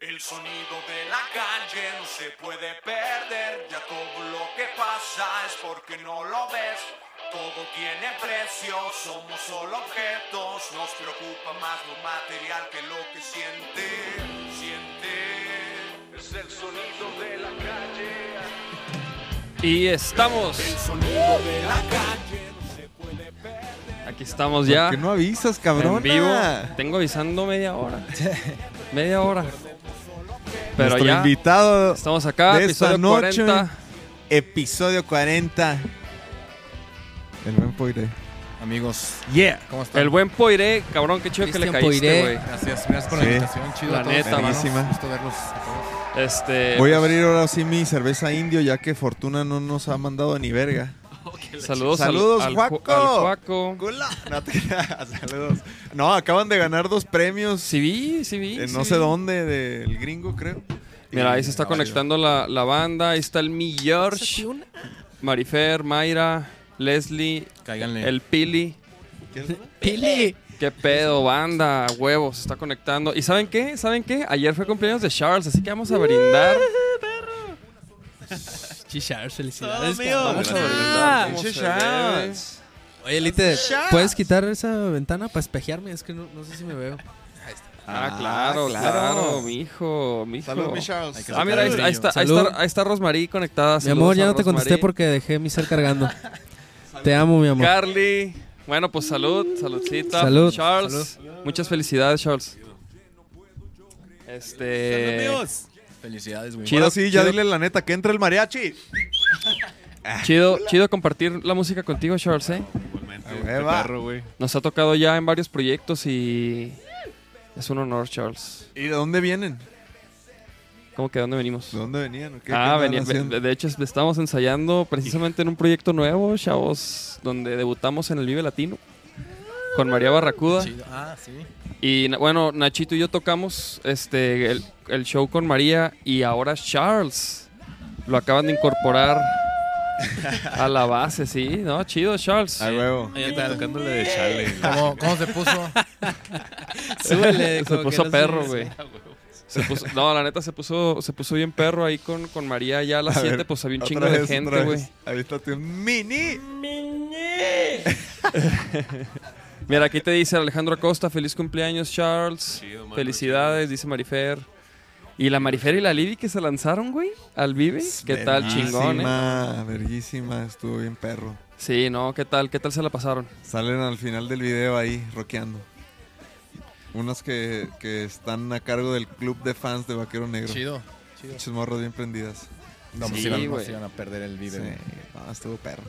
El sonido de la calle no se puede perder, ya todo lo que pasa es porque no lo ves. Todo tiene precio, somos solo objetos, nos preocupa más lo material que lo que siente, siente. Es el sonido de la calle. Y estamos. El sonido de la calle no se puede perder. Aquí estamos ya. ¿Por qué no avisas, cabrón? En vivo. Tengo avisando media hora. media hora. Pero Nuestro ya invitado, estamos acá, de esta episodio noche. 40. episodio 40. El buen Poire. Amigos, Yeah. ¿cómo están? El buen Poiré, cabrón, qué chido que le caíste, Poiré. güey. Gracias, gracias por la Sí. invitación. Chido La a todos. neta. Buenísima. Gusto verlos a todos. Este, Voy a abrir ahora sí mi cerveza indio, ya que Fortuna no nos ha mandado ni verga. saludos, al- Saludos, al, Juaco. Ju- al Juaco. No te saludos. No, acaban de ganar dos premios. Sí vi, sí vi. en sí no vi. sé dónde, del gringo, creo. Mira, ahí se está no, conectando la, la banda. Ahí está el Mi George, Marifer, Mayra, Leslie, Cáiganle. el Pili. Pili. ¿Qué pedo, banda? Huevos, se está conectando. ¿Y saben qué? ¿Saben qué? Ayer fue cumpleaños de Charles, así que vamos a brindar. Chichar, felicidades. Vamos a. Charles. Oye, Lite, ¿puedes quitar esa ventana para espejearme? Es que no, no sé si me veo. Ah, claro, claro, mijo, mijo. Saludos, mi Ah, mira, ahí, ahí está, ahí, está, ahí está Rosmarie conectada. Mi amor, ya no te contesté porque dejé mi cel cargando. Te amo, mi amor. Carly. Bueno, pues salud, saludcita. Salud, Charles. Muchas felicidades, Charles. Este. Felicidades, güey. Chido. Ahora sí, ya chido. dile la neta, que entra el mariachi. Chido, chido compartir la música contigo, Charles, ¿eh? Hueva. Nos ha tocado ya en varios proyectos y es un honor, Charles. ¿Y de dónde vienen? ¿Cómo que de dónde venimos? ¿De dónde venían? ¿Qué- qué Ah, andaban venía- haciendo? de de hecho estamos ensayando precisamente en un proyecto nuevo, chavos, donde debutamos en el Vive Latino con María Barracuda. Chido. Ah, sí. Y bueno, Nachito y yo tocamos este el, el show con María y ahora Charles lo acaban de incorporar a la base, sí, ¿no? Chido, Charles. A huevo. Ella está tocándole de chale. ¿Cómo, cómo se puso? Súbele. Se puso no perro, güey. Se puso- no, la neta se puso, se puso bien perro ahí con, con María ya a las A 7, ver, pues había un chingo de vez, gente, otra güey. Ahí está tu mini. Mira, aquí te dice Alejandro Acosta, feliz cumpleaños, Charles. Chido, mano, Felicidades, dice Marifer. Y la Marifer y la Libby que se lanzaron, güey, al Vive. ¿Qué tal, chingón, eh? Verguísima, verguísima, estuvo bien perro. Sí, no, ¿qué tal? ¿Qué tal se la pasaron? Salen al final del video ahí, rockeando. Unas que, que están a cargo del club de fans de Vaquero Negro. Chido. Chido. Muchos morros bien prendidas. No, pues Sí, iban, a perder el Sí, video. no, estuvo perro.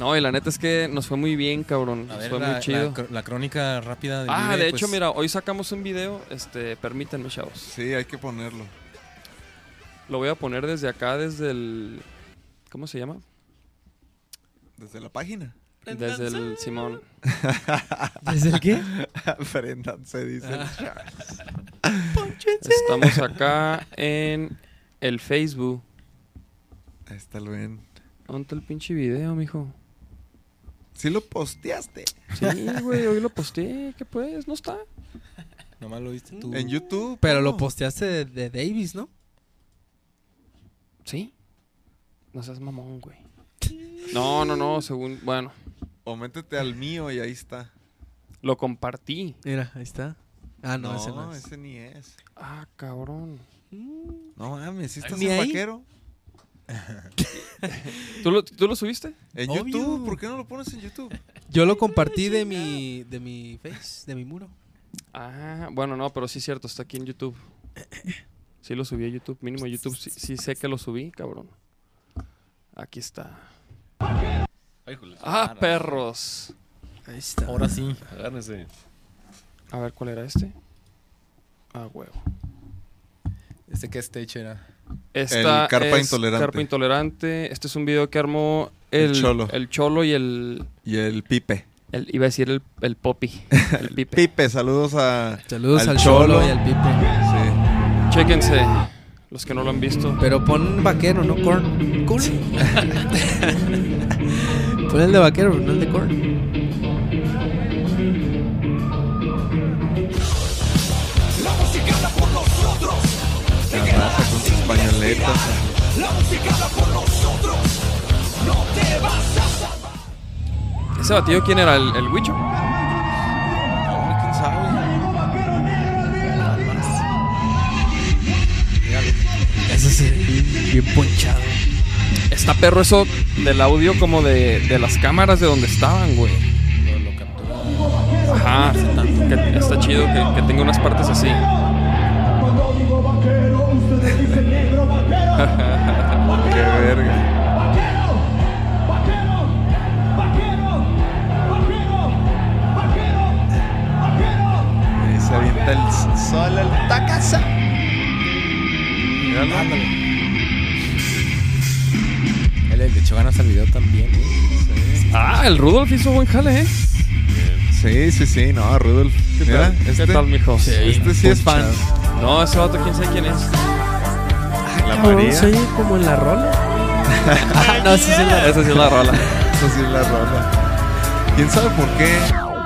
No, y la neta es que nos fue muy bien, cabrón. A Nos ver, fue la, muy chido. la crónica rápida del ah, Vive, de hecho, pues, mira, hoy sacamos un video. Este, permítanme, chavos. Sí, hay que ponerlo. Lo voy a poner desde acá, desde el. ¿Cómo se llama? Desde la página. Desde el Simón. ¿Desde el qué? Prendan, se dice. Ah. Estamos acá en el Facebook. Ahí está el ven. ¿Dónde está el pinche video, mijo? Sí lo posteaste. Sí, güey, hoy lo posteé. ¿Qué pues? ¿No está? Nomás lo viste tú. En YouTube. Pero lo ¿no? posteaste de, de Davis, ¿no? ¿Sí? No seas mamón, güey. No, no, no, según... Bueno, O métete al mío y ahí está. lo compartí. Mira, ahí está. Ah, no, ese no es. ese ni es. Ah, cabrón. No mames, ¿sí estás ¿Ni en ahí? vaquero? ¿Tú lo, ¿Tú lo subiste? En Obvio. YouTube, ¿por qué no lo pones en YouTube? Yo lo compartí de mi, de mi face, de mi muro. Ah, bueno, no, pero sí es cierto, está aquí en YouTube. Sí lo subí a YouTube, mínimo YouTube, sí, sí sé que lo subí, cabrón. Aquí está. Joder. Ah, perros. Ahí está. Ahora sí. Agárrense. A ver, ¿cuál era este? Ah, huevo. ¿Este qué stage era? Esta El Carpa es Intolerante. Carpa Intolerante. Este es un video que armó el, El Cholo. el Cholo y el, Y el Pipe. el- Iba a decir el, el Poppy. El Pipe. Pipe, saludos a. Saludos al al, Cholo Cholo. y al Pipe. Sí. Chéquense, los que no lo han visto. Pero pon vaquero, no corn. Corn. pon el de vaquero, no el de corn. Paletas. ¿Ese batillo quién era? ¿El, el Huicho? Eso sí, bien, ponchado. Está perro eso del audio como de, de las cámaras de donde estaban, güey. Lo. Ajá. Está chido que, que tenga unas partes así. Qué verga. Y se avienta el sol al tacaza. Míralo. Él le echó ganas al video también. ¿eh? Ah, el Rudolf hizo buen jale, ¿eh? Sí, sí, sí, no, Rudolf. ¿Qué Mira, tal? este, ¿Qué tal, mijo? este sí es fan. No, ese vato, quién sabe quién es. La Cabrón, María. ¿Se oye como en la rola? no, sí, sí, la... Esa sí es la rola. Eso sí es la rola. ¿Quién sabe por qué?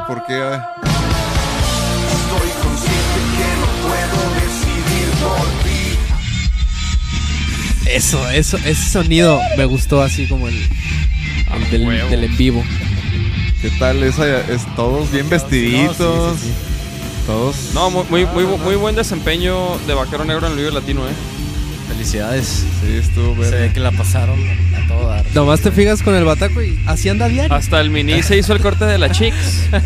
¿Por qué? ah? Estoy consciente que no puedo decidir por ti. Eso, eso, ese sonido me gustó así como el, el del, del en vivo. ¿Qué tal? Esa, es, todos bien vestiditos. No, sí, sí, Todos. No, muy, muy, muy, muy buen desempeño de Vaquero Negro en el Vive Latino, ¿eh? Felicidades. Sí, estuvo Se ve que la pasaron a todo dar. Nomás te fijas con el bataco y así anda diario. Hasta el mini se hizo el corte de la Chicks.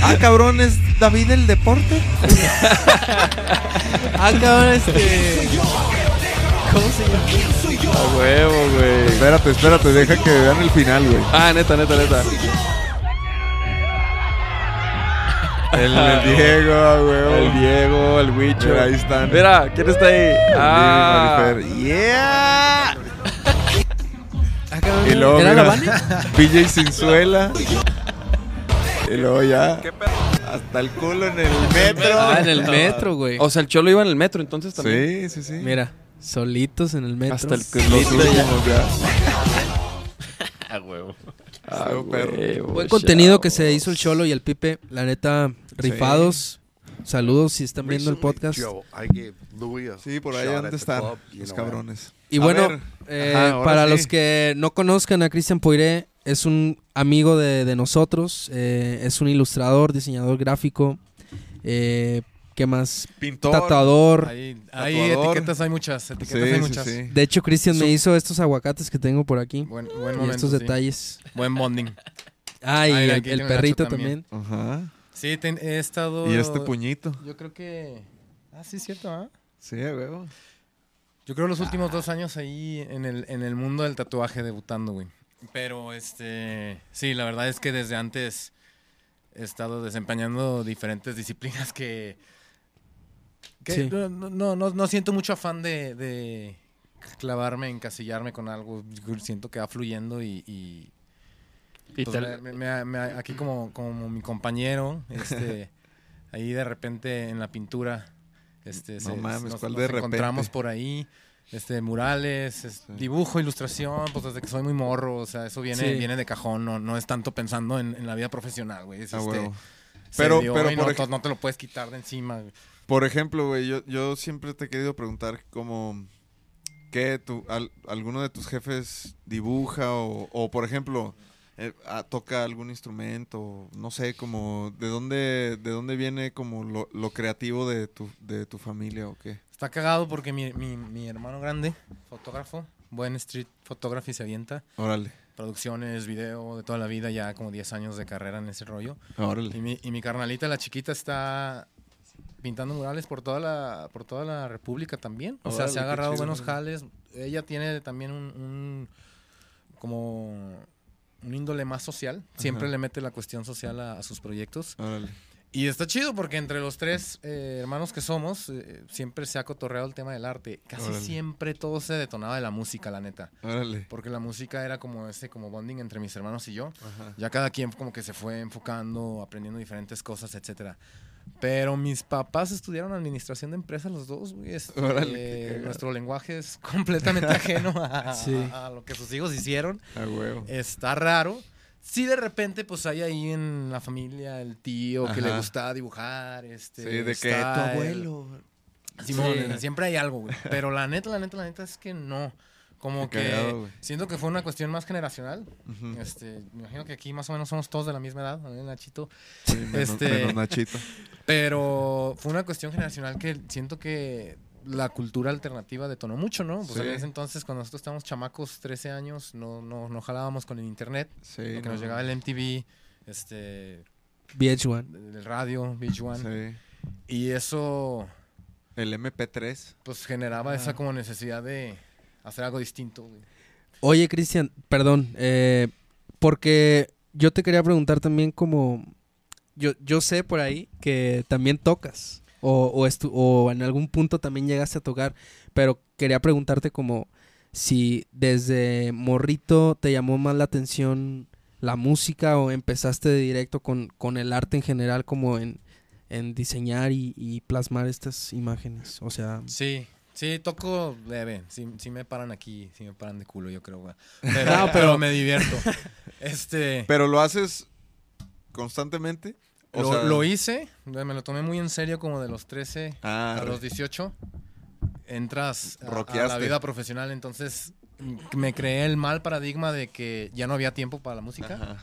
Ah, cabrón, es David el deporte. Ah, cabrón, este. ¿Cómo se llama? A huevo, güey. Espérate, espérate, deja que vean el final, güey. Ah, neta, neta, neta. El, el Diego, güey. El Diego, el Huicho. Mira, ahí están. Mira, ¿quién está ahí? Ah. ¡Yeah! Ah, Y luego, ¿Era la mira, Vane? PJ Sinzuela. Y luego ya. Hasta el culo en el metro. Ah, en el metro, güey. o sea, el Cholo iba en el metro entonces también. Sí, sí, sí. Mira, solitos en el metro. Hasta el Los culito ya. últimos ya. A huevo. Ah, Buen contenido chavos. que se hizo el Cholo y el Pipe. La neta, rifados. Saludos si están viendo el podcast. Sí, por ahí han de estar los cabrones. Y A bueno, eh, Ajá, para sí. los que no conozcan a Cristian Poiré, es un amigo de, de nosotros. eh, es un ilustrador, diseñador gráfico. Eh, ¿Qué más? Pintor. Tatuador. Tatuador. etiquetas, hay muchas. Sí, Etiquetas hay sí, muchas. sí. De hecho, Cristian me hizo estos aguacates que tengo por aquí. Buen, buen y momento. estos sí. detalles. Buen bonding. Ah, y Ay, el, aquí el tengo perrito también. también. Ajá. Sí, ten- he estado. Y este puñito. Yo creo que. Ah, sí, es cierto, ¿ah? Sí, a huevo. Yo creo los últimos dos años ahí en el, en el mundo del tatuaje debutando, güey. Pero, este, sí, la verdad es que desde antes he estado desempeñando diferentes disciplinas que... que Sí. no, no, no, no siento mucho afán de, de clavarme, encasillarme con algo. Siento que va fluyendo y... y, Y pues, me- me- me- aquí como, como mi compañero, este, ahí de repente en la pintura, este, No se- mames, nos, ¿cuál nos de repente? encontramos por ahí, este, murales, es- dibujo, ilustración, pues desde que soy muy morro, o sea, eso viene, Sí. viene de cajón, no, no es tanto pensando en, en la vida profesional, güey. es, A este, Pero- dio pero por no, no te lo puedes quitar de encima. güey. Por ejemplo, güey, yo, yo siempre te he querido preguntar como ¿qué tu, al- alguno de tus jefes dibuja o, o, por ejemplo eh, toca algún instrumento, no sé, como de dónde de dónde viene como lo, lo creativo de tu de tu familia o qué. Está cagado porque mi, mi, mi hermano grande, fotógrafo, buen street photography se avienta. Órale. Producciones, video, de toda la vida, ya como 10 años de carrera en ese rollo. Y Órale. mi, y mi carnalita, la chiquita, está pintando murales por toda la, por toda la República también. O sea, se ha agarrado chido. buenos jales. Ella tiene también un, un- como un índole más social. Siempre Ajá. le mete la cuestión social a, a sus proyectos. Órale. Y está chido porque entre los tres eh, hermanos que somos, eh, siempre se ha cotorreado el tema del arte. Casi Órale. siempre todo se detonaba de la música, la neta. Órale. Porque la música era como ese como bonding entre mis hermanos y yo. Ajá. Ya cada quien como que se fue enfocando, aprendiendo diferentes cosas, etcétera. Pero mis papás estudiaron administración de empresas los dos, güey. Este, Órale, eh, nuestro lenguaje es completamente ajeno a, Sí. a- a lo que sus hijos hicieron. Está raro. Sí, de repente, pues hay ahí en la familia el tío que le Ajá. gusta dibujar. Este, Sí, de que tu el- abuelo. Simón, Sí. siempre hay algo, güey. Pero la neta, la neta, la neta es que no. Como Qué que siento que fue una cuestión más generacional. Este, me imagino que aquí más o menos somos todos de la misma edad, ¿no? Nachito. Sí, menos, este- menos Nachito. Pero fue una cuestión generacional que siento que la cultura alternativa detonó mucho, ¿no? Pues Sí. en ese entonces, cuando nosotros estábamos chamacos, 13 años, no, no, no jalábamos con el internet. Sí, porque nos no. llegaba el MTV, este, VH1. el radio, Beach One. Sí. Y eso, El MP3. pues, generaba esa como necesidad de hacer algo distinto, güey. Oye, Cristian, perdón, eh, porque yo te quería preguntar también como, yo, yo sé por ahí que también tocas, o, o, estu- o en algún punto también llegaste a tocar, pero quería preguntarte como si desde morrito te llamó más la atención la música o empezaste de directo con, con el arte en general como en, en diseñar y, y plasmar estas imágenes, o sea... Sí, sí, toco leve. Sí, sí me paran aquí, sí me paran de culo, yo creo, güey. Pero, No, pero pero- me divierto. Este... Pero lo haces constantemente. O lo, sea- lo hice, me lo tomé muy en serio como de los 13 Ah, a los 18. Entras a- a, la vida profesional, entonces m- me creé el mal paradigma de que ya no había tiempo para la música. Ajá.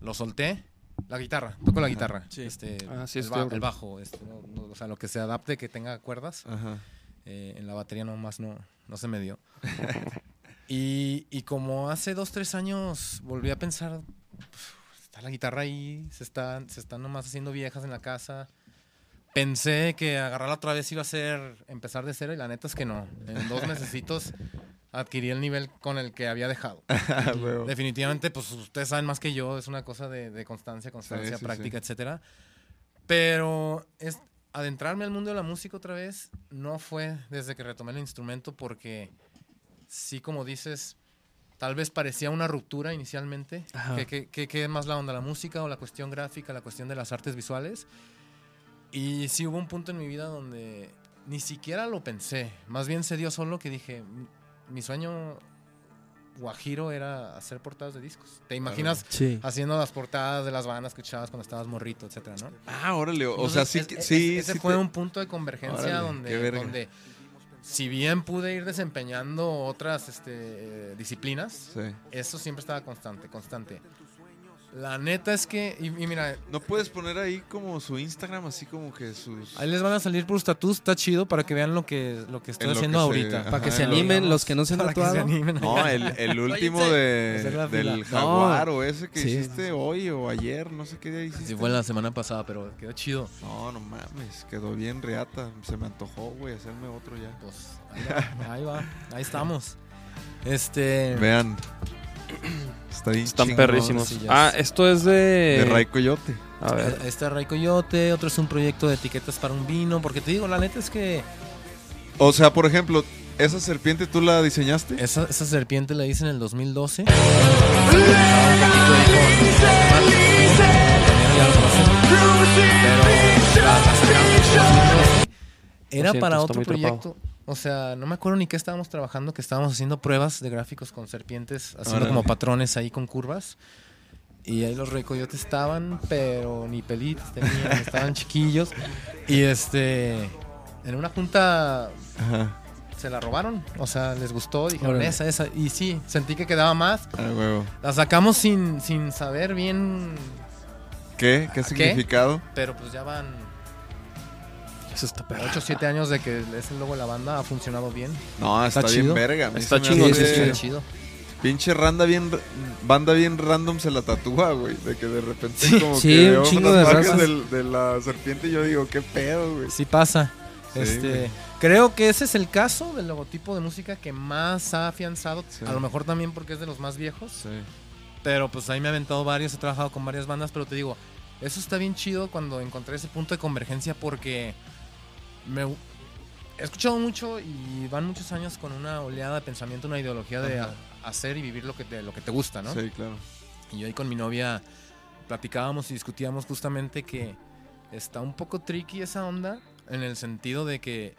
Lo solté. La guitarra, toco la guitarra. Sí. Este, Ah, sí, el, ba- el bajo, este, no- no, o sea, lo que se adapte, que tenga cuerdas. Ajá. Eh, en la batería nomás no, no se me dio. y, y como hace dos, tres años volví a pensar, "Uf, está la guitarra ahí, se están, se están nomás haciendo viejas en la casa. Pensé que agarrarla otra vez iba a ser empezar de cero y la neta es que no. En dos mesecitos adquirí el nivel con el que había dejado. Ah. Definitivamente, pues ustedes saben más que yo, es una cosa de, de constancia, constancia, sí, práctica, etcétera. Pero es, adentrarme al mundo de la música otra vez no fue desde que retomé el instrumento porque sí, como dices, tal vez parecía una ruptura inicialmente. Ajá. ¿Qué, qué, qué- qué es más la onda? ¿La música o la cuestión gráfica, la cuestión de las artes visuales? Y sí hubo un punto en mi vida donde ni siquiera lo pensé. Más bien se dio solo que dije, "Mi- sueño guajiro era hacer portadas de discos. ¿Te imaginas Sí. haciendo las portadas de las bandas que escuchabas cuando estabas morrito, etcétera, ¿no? Ah, órale. O sea, Entonces, sí, es- que- es- sí, ese sí fue te- un punto de convergencia Órale, donde si bien pude ir desempeñando otras este, disciplinas, Sí. eso siempre estaba constante, constante. La neta es que, y, y mira, ¿No puedes poner ahí como su Instagram, así como que sus... ahí les van a salir por status, está chido para que vean lo que, lo que estoy En lo haciendo que se- ahorita. ajá, Para que se lo- animen los que no se han Para que se tatuado. animen. No, el, el último de, la del jaguar o ese que Sí. hiciste hoy o ayer, no sé qué día hiciste. Sí, fue la semana pasada, pero quedó chido. No, no mames, quedó bien reata. Se me antojó, güey, hacerme otro ya. Pues ahí va, ahí va, ahí estamos. Este. Vean. Está bien Están chingón. perrísimos. sí, Ah, esto es de... De Ray Coyote. A ver. Este es Ray Coyote, otro es un proyecto de etiquetas para un vino, porque te digo, la neta es que O sea, por ejemplo, ¿esa serpiente tú la diseñaste? esa, esa serpiente la hice en el 2012. Trabajaba un poquito ahí con- ya lo conocen, pero la- la sacamos en el 2012. Era para otro trepado. O sea, no me acuerdo ni qué estábamos trabajando, que estábamos haciendo pruebas de gráficos con serpientes, haciendo Órale. como patrones ahí con curvas. Y ahí los recoyotes estaban, pero ni pelitos tenían, estaban chiquillos. Y este, en una junta Ajá. se la robaron. O sea, les gustó, dijeron Órale. esa, esa. Y sí, sentí que quedaba más. Ah, huevo. La sacamos sin, sin saber bien, ¿Qué? ¿Qué significado? pero pues ya van Eso está perro. 8 o 7 años de que es el logo de la banda, ha funcionado bien. No, está, Está bien chido. verga. Está hace- sí, sí, Está chido. Pinche randa bien, banda bien random se la tatúa, güey. De que de repente Sí, como sí, que un veo chingo unas de de la serpiente y yo digo, qué pedo, güey. Sí pasa. Sí, este, creo que ese es el caso del logotipo de música que más ha afianzado. Sí. A lo mejor también porque es de los más viejos. Sí. Pero pues ahí me ha aventado varios, he trabajado con varias bandas, pero te digo, eso está bien chido cuando encontré ese punto de convergencia porque me he escuchado mucho y van muchos años con una oleada de pensamiento, una ideología de a- hacer y vivir lo que te, lo que te gusta, ¿no? Sí, claro. Y yo ahí con mi novia platicábamos y discutíamos justamente que está un poco tricky esa onda en el sentido de que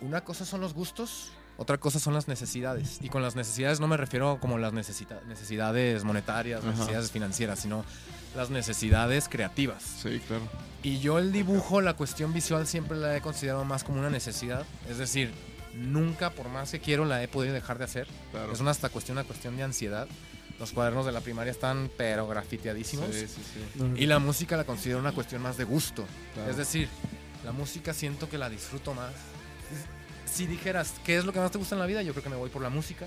una cosa son los gustos, Otra cosa son las necesidades. Y con las necesidades no me refiero como las necesita- necesidades monetarias, Ajá. necesidades financieras, sino las necesidades creativas. Sí, claro. Y yo el dibujo, la cuestión visual siempre la he considerado más como una necesidad. Es decir, nunca, por más que quiero, la he podido dejar de hacer. claro. Es una hasta cuestión, una cuestión de ansiedad. Los cuadernos de la primaria están pero grafiteadísimos. Sí, sí, sí. Y la música la considero una cuestión más de gusto. Claro. Es decir, la música siento que la disfruto más. Si dijeras, ¿qué es lo que más te gusta en la vida? Yo creo que me voy por la música.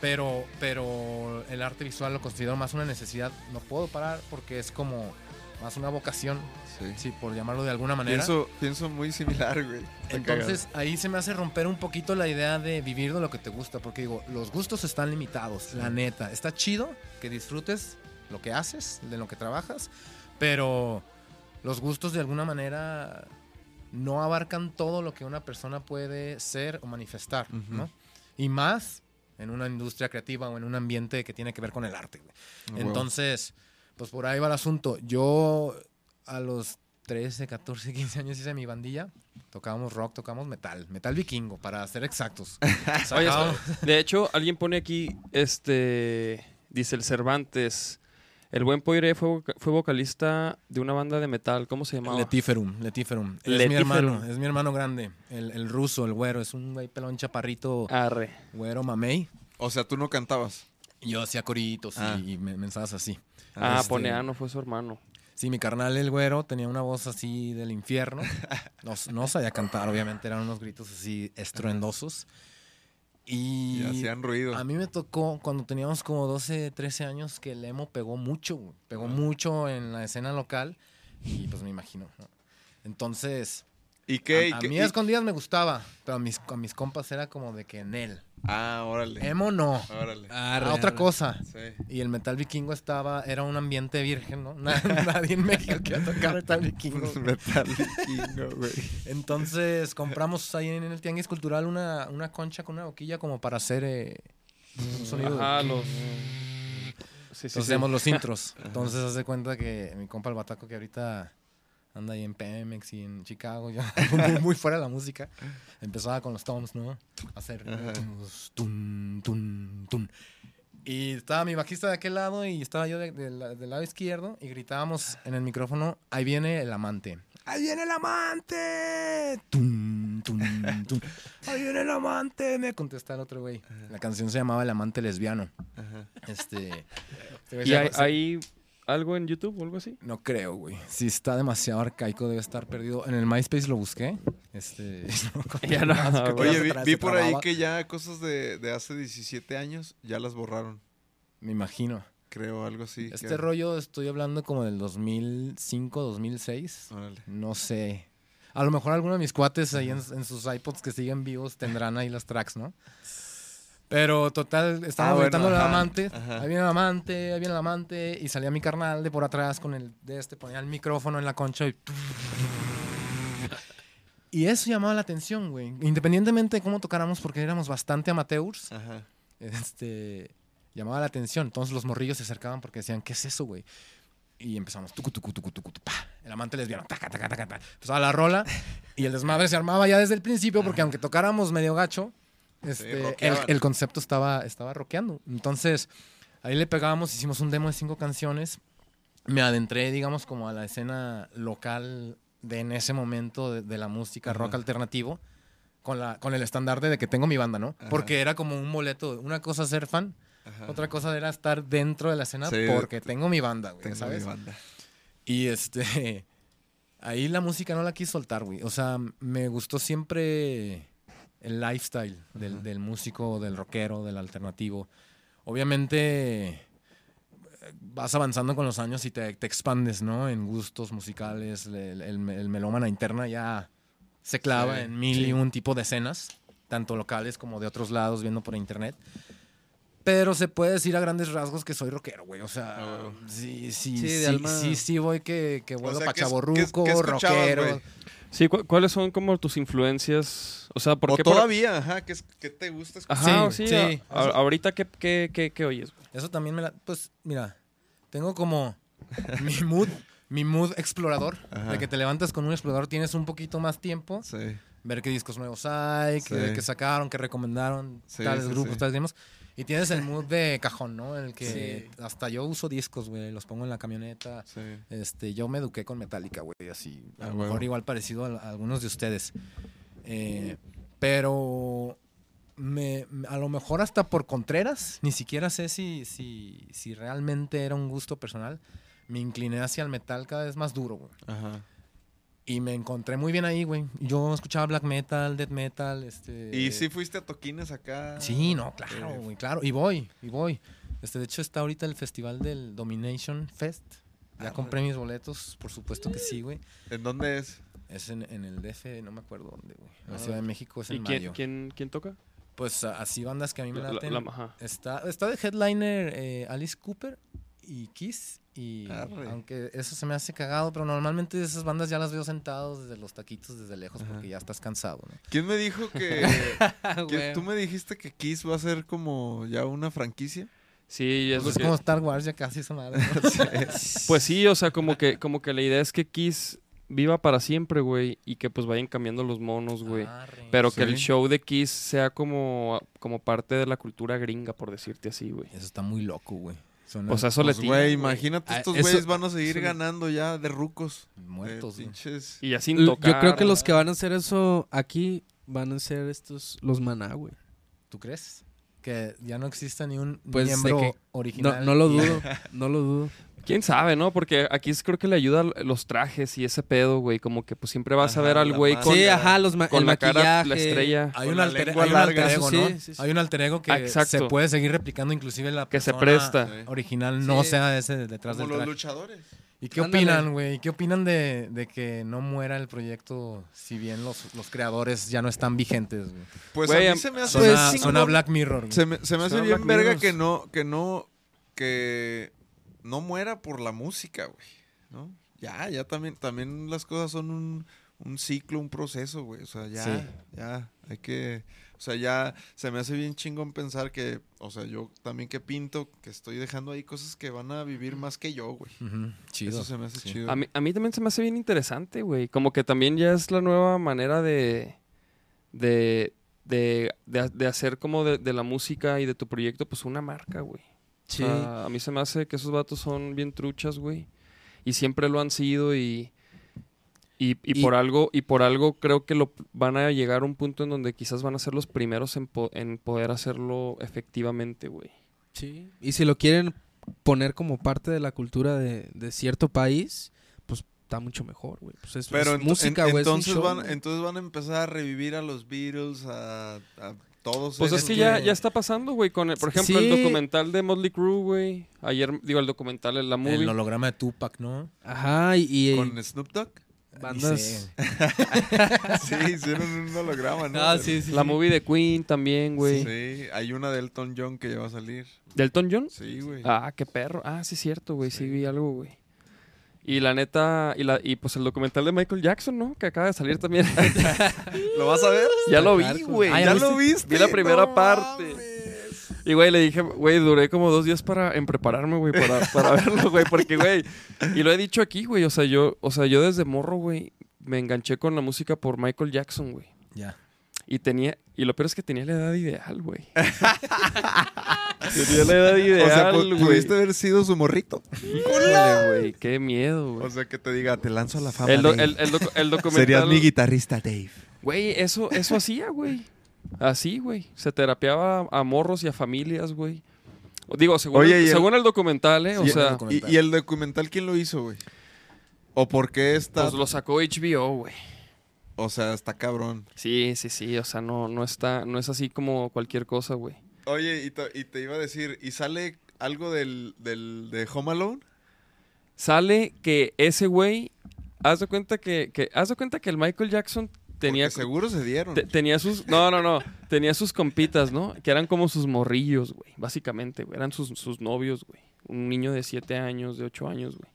Pero, pero el arte visual lo considero más una necesidad. No puedo parar porque es como más una vocación, Sí. sí, por llamarlo de alguna manera. Pienso, pienso muy similar, güey. Está Entonces ahí se me hace romper un poquito la idea de vivir de lo que te gusta, porque digo, los gustos están limitados, la neta. Está chido que disfrutes lo que haces, de lo que trabajas, pero los gustos de alguna manera no abarcan todo lo que una persona puede ser o manifestar. ¿no? Y más en una industria creativa o en un ambiente que tiene que ver con el arte. Entonces, pues por ahí va el asunto. Yo a los 13, 14, 15 años hice mi bandilla. Tocábamos rock, tocábamos metal. Metal vikingo, para ser exactos. Oye, De hecho, alguien pone aquí, este, dice el Cervantes, el buen Poire fue, fue vocalista de una banda de metal, ¿cómo se llamaba? Letiferum, Letiferum. Es mi hermano, es mi hermano grande. El, el ruso, el güero. Es un güey pelón chaparrito, Arre. güero mamey. O sea, tú no cantabas. Yo hacía coritos y- Ah. y, me- mensajes así. Ah, Este, Poneano fue su hermano. Sí, mi carnal, el güero, tenía una voz así del infierno. No, no sabía cantar, obviamente, eran unos gritos así estruendosos. Y, Y hacían ruido. a mí me tocó cuando teníamos como 12, 13 años que el emo pegó mucho, güey. pegó mucho en la escena local y pues me imagino. ¿no? Entonces, ¿Y qué? a, ¿Y a qué- mí a escondidas me gustaba, pero a mis, a mis compas era como de que en él. Ah, órale. Emo no, Órale. Ah, otra cosa. Sí. Y el metal vikingo estaba, era un ambiente virgen, ¿no? Na- Nadie en México quería tocar metal vikingo. Metal vikingo, güey. Entonces compramos ahí en el Tianguis Cultural una, una concha con una boquilla como para hacer eh, un sonido. Ajá, de- los... Sí, sí, Entonces sí. hacemos los intros. Entonces haz de cuenta que mi compa el bataco que ahorita anda ahí en Pemex y en Chicago, ya muy, muy fuera de la música. Empezaba con los toms, ¿no? A hacer unos tun, tun, tun. Y estaba mi bajista de aquel lado y estaba yo de- de la- del lado izquierdo y gritábamos en el micrófono, ahí viene el amante. ¡Ahí viene el amante! Tun, tun, tun. ¡Ahí viene el amante! Me contesta el otro güey. La canción se llamaba El amante lesbiano. Ajá. Este... este ¿Y se- hay algo en YouTube o algo así? no creo, güey. Si está demasiado arcaico, debe estar perdido. En el MySpace lo busqué. Este. Ya no, que güey. Oye, vi, por ahí que ya cosas de, de hace 17 años ya las borraron. Me imagino. Creo, algo así. Este que- rollo estoy hablando como del 2005, 2006. Órale. No sé. A lo mejor alguno de mis cuates ahí en, en sus iPods que siguen vivos tendrán ahí las tracks, ¿no? Pero total, estábamos Ah, bueno, gritando al ajá, amante. ajá. Ahí viene el amante, ahí viene el amante. Y salía mi carnal de por atrás con el de este, ponía el micrófono en la concha y. Y eso llamaba la atención, güey. Independientemente de cómo tocáramos, porque éramos bastante amateurs, Ajá. este, llamaba la atención. Entonces los morrillos se acercaban porque decían, ¿qué es eso, güey? Y empezamos, tucu, tucu, tucu, tucu, tu, pa. El amante lesbiano, taca, taca, taca, taca. Empezaba la rola y el desmadre se armaba ya desde el principio porque aunque tocáramos medio gacho, este, el, concepto estaba, estaba rockeando. Entonces, ahí le pegábamos, hicimos un demo de cinco canciones. Me adentré, digamos, como a la escena local de en ese momento de, de la música rock alternativo con, la, con el estandarte de que tengo mi banda, ¿no? Ajá. Porque era como un boleto. Una cosa ser fan, Ajá. otra cosa era estar dentro de la escena Sí, porque tengo mi banda, güey, Tengo ¿sabes? mi banda. Y este. Ahí la música no la quise soltar, güey. O sea, me gustó siempre el lifestyle del, del músico, del rockero, del alternativo. Obviamente vas avanzando con los años y te, te expandes, ¿no? En gustos musicales. El, el, el melómana interna ya se clava Sí, en mil sí. y un tipo de escenas, tanto locales como de otros lados, viendo por internet. Pero se puede decir a grandes rasgos que soy rockero, güey. O sea, huevo. sí, sí, Sí, sí, sí, sí, voy que, que vuelvo sea, pa' ¿qué es- chavorruco, qué es- qué escuchabas, rockero. güey? Sí, ¿cu- ¿cuáles son como tus influencias? O sea, ¿por O qué por- todavía, ajá, ¿qué, es- qué te gusta escuchar? Ajá, Sí, sí, sí. a- a- ahorita, ¿qué, qué, qué, qué oyes? güey? Eso también me la... Pues, mira, tengo como mi mood, mi mood explorador. Ajá. De que te levantas con un explorador, tienes un poquito más tiempo. Sí. ver qué discos nuevos hay, qué, Sí. qué sacaron, qué recomendaron, Sí, tales sí, grupos, sí. tales demás. Y tienes el mood de cajón, ¿no? El que hasta yo uso discos, güey, los pongo en la camioneta. Sí. Este, yo me eduqué con Metallica, güey, así. A Ah, lo mejor igual parecido a, a algunos de ustedes. Eh, pero me, a lo mejor hasta por Contreras, ni siquiera sé si, si, si realmente era un gusto personal. Me incliné hacia el metal cada vez más duro, güey. Ajá. Y me encontré muy bien ahí, güey. Yo escuchaba black metal, death metal, este... ¿Y si fuiste a toquines acá? Sí, no, claro, Eh, güey, claro. Y voy, y voy. Este, de hecho, está ahorita el festival del Domination Fest. Ya compré mis boletos, por supuesto que sí, güey. ¿En dónde es? Es en, en el DF, no me acuerdo dónde, güey. En la Ah. Ciudad de México es ¿Y en quién, mayo. quién, quién toca? Pues así bandas que a mí me La- la- laten. la- ajá. Está, está de headliner eh, Alice Cooper y Kiss. Y Arre. aunque eso se me hace cagado, pero normalmente esas bandas ya las veo sentados desde los taquitos, desde lejos, Ajá. porque ya estás cansado, ¿no? ¿Quién me dijo que, que tú me dijiste que Kiss va a ser como ya una franquicia? Sí, es Pues lo es que- como Star Wars, ya casi esa madre. ¿no? Pues sí, o sea, como que, como que la idea es que Kiss viva para siempre, güey, y que pues vayan cambiando los monos, güey. Arre. Pero que el show de Kiss sea como, como parte de la cultura gringa, por decirte así, güey. Eso está muy loco, güey. Suena O sea, eso le Pues, tira, güey, imagínate, Ah, estos güeyes van a seguir ganando ya de rucos. muertos, Eh, pinches. Y ya sin tocar. Yo creo que los que van a hacer eso aquí van a ser estos, los maná, güey. ¿Tú crees? Que ya no exista ni un Pues, miembro que- No, original. no lo y- dudo, no lo dudo. ¿Quién sabe, no? Porque aquí es- creo que le ayuda los trajes y ese pedo, güey. Como que pues siempre vas a ver al la güey con, Sí, ajá, los ma- con el la cara, la estrella. Hay un, la alter, hay un alter ego, eso ¿no? sí, sí, sí. Hay un alter ego que Ah, exacto. se puede seguir replicando, inclusive la Que se persona presta. Sí. original no Sí. sea ese detrás Como del los traje. luchadores. ¿Y qué Ándale. opinan, güey? ¿Qué opinan de, de que no muera el proyecto si bien los, los creadores ya no están vigentes, güey? Pues Güey, a mí se me hace Suena, bien suena chingón. Black Mirror, güey. Se me, se me hace bien Black verga Mirrors. que no, que no, que no muera por la música, güey. ¿No? Ya, ya también, también las cosas son un, un ciclo, un proceso, güey. O sea, ya, Sí. ya, hay que, o sea, ya se me hace bien chingón pensar que, o sea, yo también que pinto, que estoy dejando ahí cosas que van a vivir más que yo, güey. Chido. Eso se me hace Sí. chido. A mí, a mí también se me hace bien interesante, güey. Como que también ya es la nueva manera de. de. de, de- de hacer como de, de la música y de tu proyecto, pues una marca, güey. Sí. O sea, a mí se me hace que esos vatos son bien truchas, güey. Y siempre lo han sido y. Y, y Y- por algo, y por algo creo que lo van a llegar a un punto en donde quizás van a ser los primeros en, po- en poder hacerlo efectivamente, güey. Sí. Y si lo quieren poner como parte de la cultura de, de cierto país, pues está mucho mejor, güey. Pues es, Pero es música, en- güey. es un entonces, show, van, güey. entonces van a empezar a revivir a los Beatles, a, a todos Pues es que ya, ya está pasando, güey. Con el- por ejemplo, el documental de Motley Crue, güey. Ayer, digo, el documental, la movie. El holograma de Tupac, ¿no? Ajá, y, y Con Snoop Dogg. bandas. Sí, hicieron un holograma, ¿no? Ah, sí, sí. La sí. movie de Queen también, güey. Sí, hay una de Elton John que ya va a salir. ¿Delton John? Sí, güey. Ah, qué perro. Ah, sí, cierto, güey. Sí. vi algo, güey. Y la neta, y, la, y pues el documental de Michael Jackson, ¿no? Que acaba de salir también. ¿Lo vas a ver? ya lo vi, güey. Ah, ya ¿ya lo lo viste? Vi la primera No parte. mames. Y, güey, le dije, güey, duré como dos días para, en prepararme, güey, para, para verlo, güey. Porque, güey, y lo he dicho aquí, güey. O sea, yo, o sea, yo desde morro, güey, me enganché con la música por Michael Jackson, güey. Ya. Y tenía, y lo peor es que tenía la edad ideal, güey. tenía la edad ideal, O sea, güey. pudiste haber sido su morrito. Híjole, güey, qué miedo, güey. O sea, que te diga, te lanzo a la fama. El, do- Dave. el, el docu- el documental. Serías mi guitarrista, Dave. Güey, eso, eso hacía, güey. Así, güey. Se terapiaba a morros y a familias, güey. O Digo, según, Oye, el, según documental, ¿eh? O Y- sea, docu- ¿Y, y el documental quién lo hizo, güey? ¿O por qué está...? pues lo sacó HBO, güey. O sea, está cabrón. Sí, sí, sí. O sea, no, no está, no es así como cualquier cosa, güey. Oye, y te, y te iba a decir, ¿y sale algo del, del de Home Alone? Sale que ese güey, haz de cuenta que, que, haz de cuenta que el Michael Jackson tenía, Porque seguro se dieron. te- tenía sus, no, no, no, tenía sus compitas, ¿no? Que eran como sus morrillos, güey, básicamente, güey. Eran sus, sus novios, güey. Un niño de 7 años, de 8 años, güey.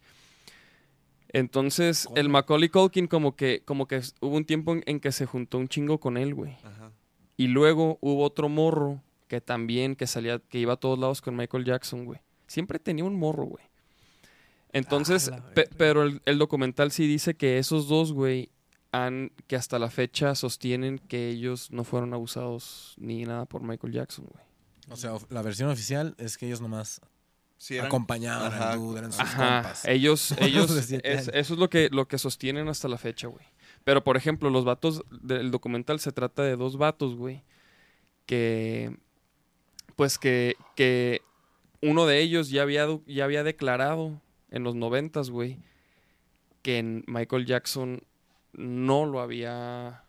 Entonces, el Macaulay Culkin como que, como que hubo un tiempo en, en que se juntó un chingo con él, güey. Ajá. Y luego hubo otro morro que también, que salía, que iba a todos lados con Michael Jackson, güey. Siempre tenía un morro, güey. Entonces, Ah, pe- pero el, el documental sí dice que esos dos, güey, han, que hasta la fecha sostienen que ellos no fueron abusados ni nada por Michael Jackson, güey. O sea, la versión oficial es que ellos nomás Sí, eran- acompañaban Ajá. al dude, eran sus Ajá, compas. ellos, ellos, es- eso es lo que, lo que sostienen hasta la fecha, güey. Pero, por ejemplo, los vatos del documental se trata de dos vatos, güey, que, pues que, que uno de ellos ya había, ya había declarado en los noventas, güey, que en Michael Jackson no lo había...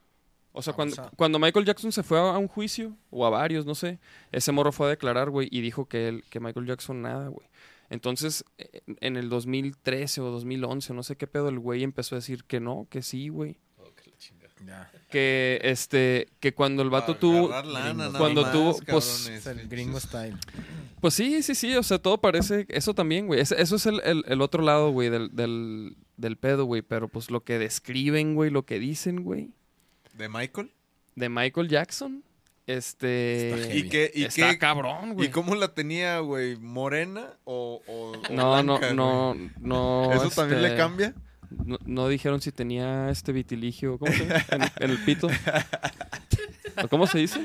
O sea, cuando, cuando Michael Jackson se fue a, un juicio, o a varios, no sé, ese morro fue a declarar, güey, y dijo que, él, que Michael Jackson nada, güey. Entonces, en el 2013 o 2011, no sé qué pedo, el güey empezó a decir que no, que sí, güey. Ya. Que, este, que cuando el vato tuvo... lana, cuando tuvo, pues, cabrones. El gringo style. Pues sí, sí, sí, o sea, todo parece... Eso también, güey. Ese- Eso es el, el- el otro lado, güey, del, del, del pedo, güey. Pero pues lo que describen, güey, lo que dicen, güey, ¿De Michael? de Michael Jackson, este... Está ¿Y qué? ¿Y está qué? cabrón, güey. ¿Y cómo la tenía, güey? ¿Morena o, o- o No, no, blanca, no, güey? no. ¿Eso también le este, cambia? No, no dijeron si tenía este vitiligio, ¿cómo se llama? En, en el pito. ¿O ¿Cómo se dice?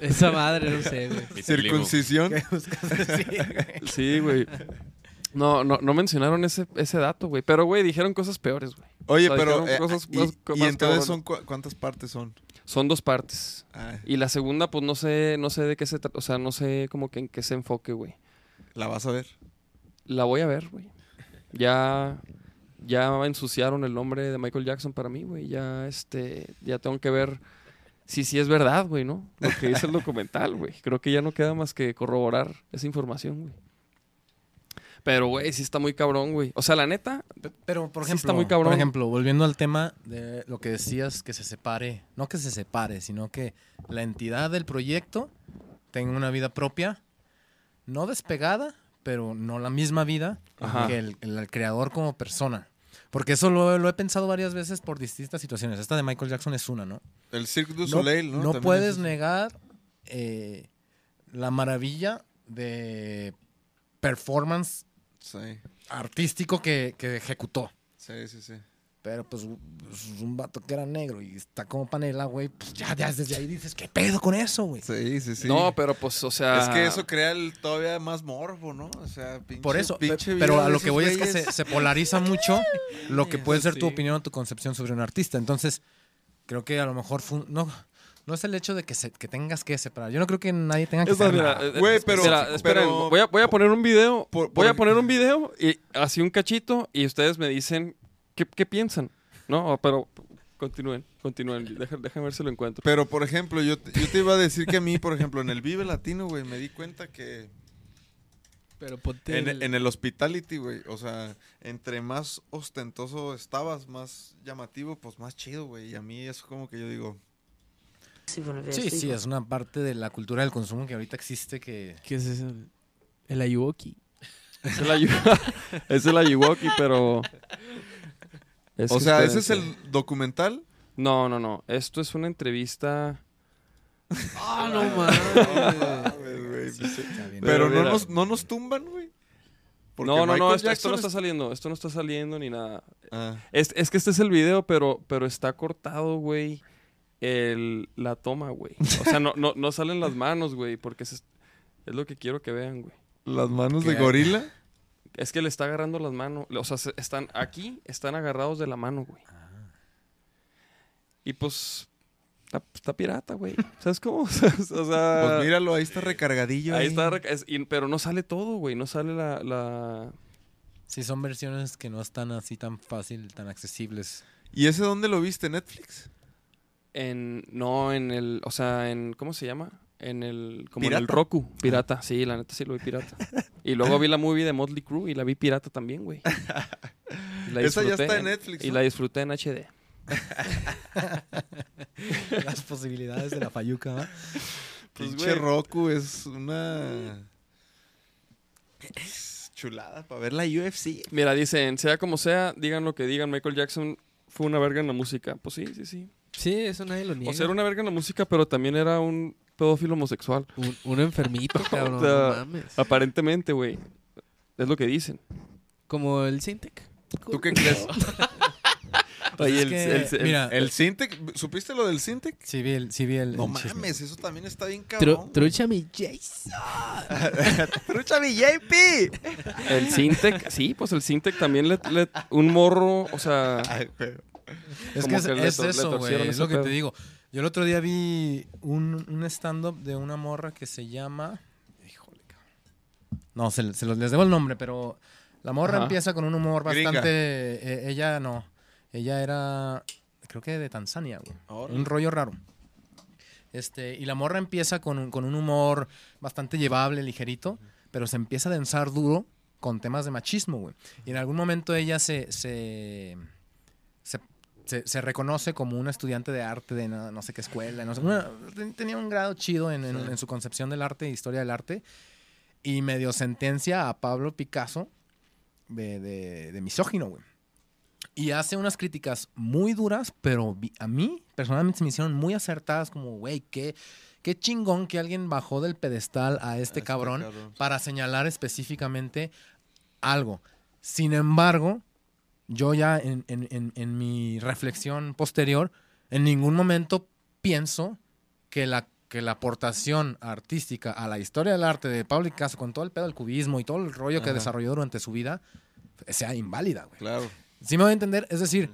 Esa madre, no sé, güey. ¿Circuncisión? Sí, güey. No, no, no mencionaron ese, ese dato, güey. Pero, güey, dijeron cosas peores, güey. Oye, O sea, pero... eh, cosas y, más- y más entonces son cua- ¿cuántas partes son? Son dos partes. Ah, Y la segunda, pues no sé, no sé de qué se trata. O sea, no sé como que en qué se enfoque, güey. ¿La vas a ver? La voy a ver, güey. Ya, ya ensuciaron el nombre de Michael Jackson para mí, güey. Ya, este, ya tengo que ver si sí es verdad, güey, ¿no? Lo que dice el documental, güey. Creo que ya no queda más que corroborar esa información, güey. Pero, güey, sí está muy cabrón, güey. O sea, la neta, Pe- Pero, por Sí ejemplo, está muy cabrón. por ejemplo, volviendo al tema de lo que decías, que se separe, no que se separe, sino que la entidad del proyecto tenga una vida propia, no despegada, pero no la misma vida Ajá. que el, el- el creador como persona. Porque eso lo, lo he pensado varias veces por distintas situaciones. Esta de Michael Jackson es una, ¿no? El Cirque du No, Soleil, ¿no? no puedes es- negar eh, la maravilla de performance Sí, artístico que, que ejecutó. sí, sí, sí. Pero pues es un vato que era negro y está como panela, güey. Pues ya, ya desde ahí dices, ¿qué pedo con eso, güey? Sí, sí, sí. no, pero pues, o sea. Es que eso crea el todavía más morbo, ¿no? O sea, pinche, Por eso, pinche pero a lo que voy es que se, se polariza mucho lo que puede ser tu opinión o tu concepción sobre un artista. Entonces, creo que a lo mejor fue no, no es el hecho de que, se, que tengas que separar. Yo no creo que nadie tenga que Es más, separar. eh, Güey, eh, pero- espera, pero- voy, a, voy a poner un video. Por- voy a poner un video y así un cachito y ustedes me dicen qué, qué piensan. No, pero continúen, continúen. Déjame ver si lo encuentro. Pero, por ejemplo, yo, te- yo te iba a decir que a mí, por ejemplo, en el Vive Latino, güey, me di cuenta que Pero ponte. en, el- en el hospitality, güey, o sea, entre más ostentoso estabas, más llamativo, pues más chido, güey. Y a mí es como que yo digo, Sí, sí, es una parte de la cultura del consumo que ahorita existe que... ¿Qué es eso? El Ayuoki. Es el, ayu- es el Ayuwoki, pero. es o sea, ese es el documental. No, no, no. Esto es una entrevista. Ah, no mames. Pero no nos, no nos tumban, güey. Porque No, no, no. Esto, esto no está saliendo. Esto no está saliendo ni nada. es- Ah, Es, es que este es el video, pero, pero está cortado, güey. El, la toma, güey. O sea, no, no, no salen las manos, güey. Porque es, es lo que quiero que vean, güey. las manos de gorila. Es que le está agarrando las manos. O sea, se- están aquí, están agarrados de la mano, güey. Y pues. Está, está pirata, güey. ¿Sabes cómo? o sea. Pues míralo, ahí está recargadillo. Ahí está, es- y- pero no sale todo, güey. No sale la, la... Sí, son versiones que no están así tan fácil, tan accesibles. ¿Y ese dónde lo viste? ¿Netflix? En, no, en el, o sea, en, ¿cómo se llama? En el, como en el. Roku, pirata, sí, la neta sí lo vi pirata. Y luego vi la movie de Motley Crue y la vi pirata también, güey. Esa ya está en Netflix, Y ¿no? la disfruté en HD. Las posibilidades de la fayuca, ¿va? Pues, Pinche güey. Roku es una es chulada para ver la UFC. Mira, dicen, sea como sea, digan lo que digan, Michael Jackson fue una verga en la música. Pues sí, sí, sí. Sí, eso nadie lo niega. O sea, era una verga en la música, pero también era un pedófilo homosexual. un, un enfermito, cabrón. O sea, no mames. Aparentemente, güey. Es lo que dicen. Como el Sintec. ¿Tú qué crees? Oye, es el, que, el- el- mira, ¿El Sintec? ¿Supiste lo del Sintec? sí vi el, sí vi el, No el chisme. mames, eso también está bien Tru- cabrón. trucha mi Jason. ¡Trucha mi JP! el Sintec, sí, pues el Sintec también le, le- un morro, o sea, Es que es, que eso, güey. Es lo que pedo. te digo. Yo el otro día vi un, un stand-up de una morra que se llama. Híjole, cabrón. No, se, se los les debo el nombre, pero la morra Ajá. empieza con un humor bastante. eh, ella no. Ella era. Creo que de Tanzania, güey. Un rollo raro. Este, y la morra empieza con un, con un humor bastante llevable, ligerito, pero se empieza a densar duro con temas de machismo, güey. Y en algún momento ella se, se, se, se- se reconoce como una estudiante de arte de no, no sé qué escuela. No sé, una- ten- tenía un grado chido en, en- en su concepción del arte e historia del arte. Y medio sentencia a Pablo Picasso de, de, de misógino, güey. Y hace unas críticas muy duras, pero a mí personalmente se me hicieron muy acertadas, como, güey, qué, qué chingón que alguien bajó del pedestal a este este cabrón cabrón. para señalar específicamente algo. Sin embargo, yo ya en, en- en- en mi reflexión posterior, en ningún momento pienso que la, que la aportación artística a la historia del arte de Pablo Picasso, con todo el pedo del cubismo y todo el rollo que Ajá. desarrolló durante su vida, sea inválida, güey. Claro. ¿Sí me voy a entender? Es decir,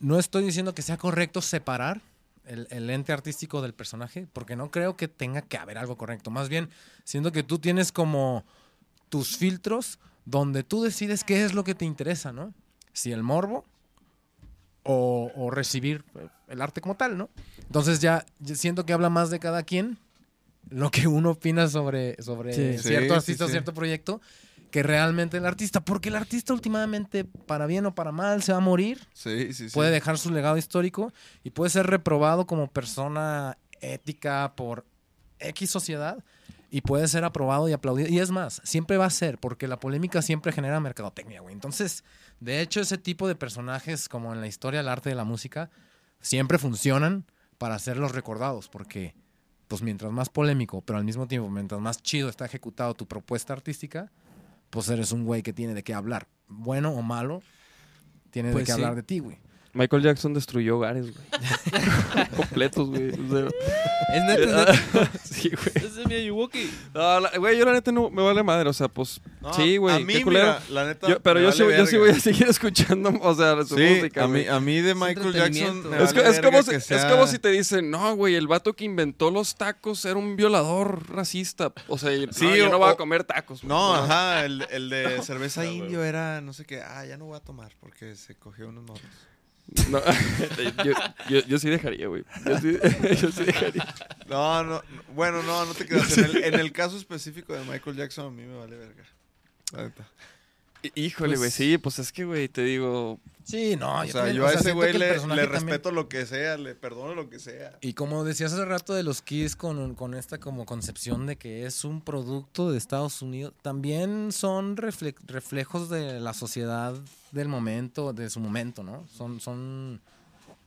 no estoy diciendo que sea correcto separar el, el ente artístico del personaje, porque no creo que tenga que haber algo correcto. Más bien, siento que tú tienes como tus filtros donde tú decides qué es lo que te interesa, ¿no? Si el morbo o, o recibir eh, el arte como tal, ¿no? Entonces ya, siento que habla más de cada quien lo que uno opina sobre, sobre Sí. Cierto sí, artista o sí. cierto proyecto que realmente el artista, porque el artista últimamente, para bien o para mal, se va a morir, puede dejar su legado histórico y puede ser reprobado como persona ética por X sociedad y puede ser aprobado y aplaudido. Y es más, siempre va a ser, porque la polémica siempre genera mercadotecnia, güey. Entonces, de hecho, ese tipo de personajes, como en la historia del arte de la música, siempre funcionan para hacerlos recordados, porque, pues mientras más polémico, pero al mismo tiempo, mientras más chido está ejecutado tu propuesta artística, pues eres un güey que tiene de qué hablar. Bueno o malo, tiene Pues de qué sí. hablar de ti, güey. Michael Jackson destruyó hogares, güey. Completos, güey. O sea, Es neta, es neta. sí, güey. Es de Miyagi. No, la- güey, yo la neta no me vale madre, o sea, pues No, sí, güey, A mí, qué culero. mira, la neta. Yo- pero yo, vale sí, yo sí voy a seguir escuchando, o sea, su Sí, música, a mí, güey. a mí de Michael Jackson. me Es, vale como si, que es sea- como si te dicen, no, güey, el vato que inventó los tacos era un violador racista. O sea, yo- Sí, no, yo o- no voy a comer tacos. güey. No, ajá, el, el de cerveza indio era no sé qué. Ah, ya no voy a tomar porque se cogió unos morros. No, yo, yo, yo sí dejaría, güey. Yo sí, yo sí dejaría. No, no, no, bueno, no, no te creas. En el, en el caso específico de Michael Jackson, a mí me vale verga. La neta. Híjole, güey, Pues- sí, pues es que, güey, te digo, Sí, no, O sea, también, yo o a sea, ese güey le, personaje le también- respeto lo que sea, le perdono lo que sea. Y como decías hace rato de los Kiss con, con esta como concepción de que es un producto de Estados Unidos, también son refle- reflejos de la sociedad del momento, de su momento, ¿no? Son, son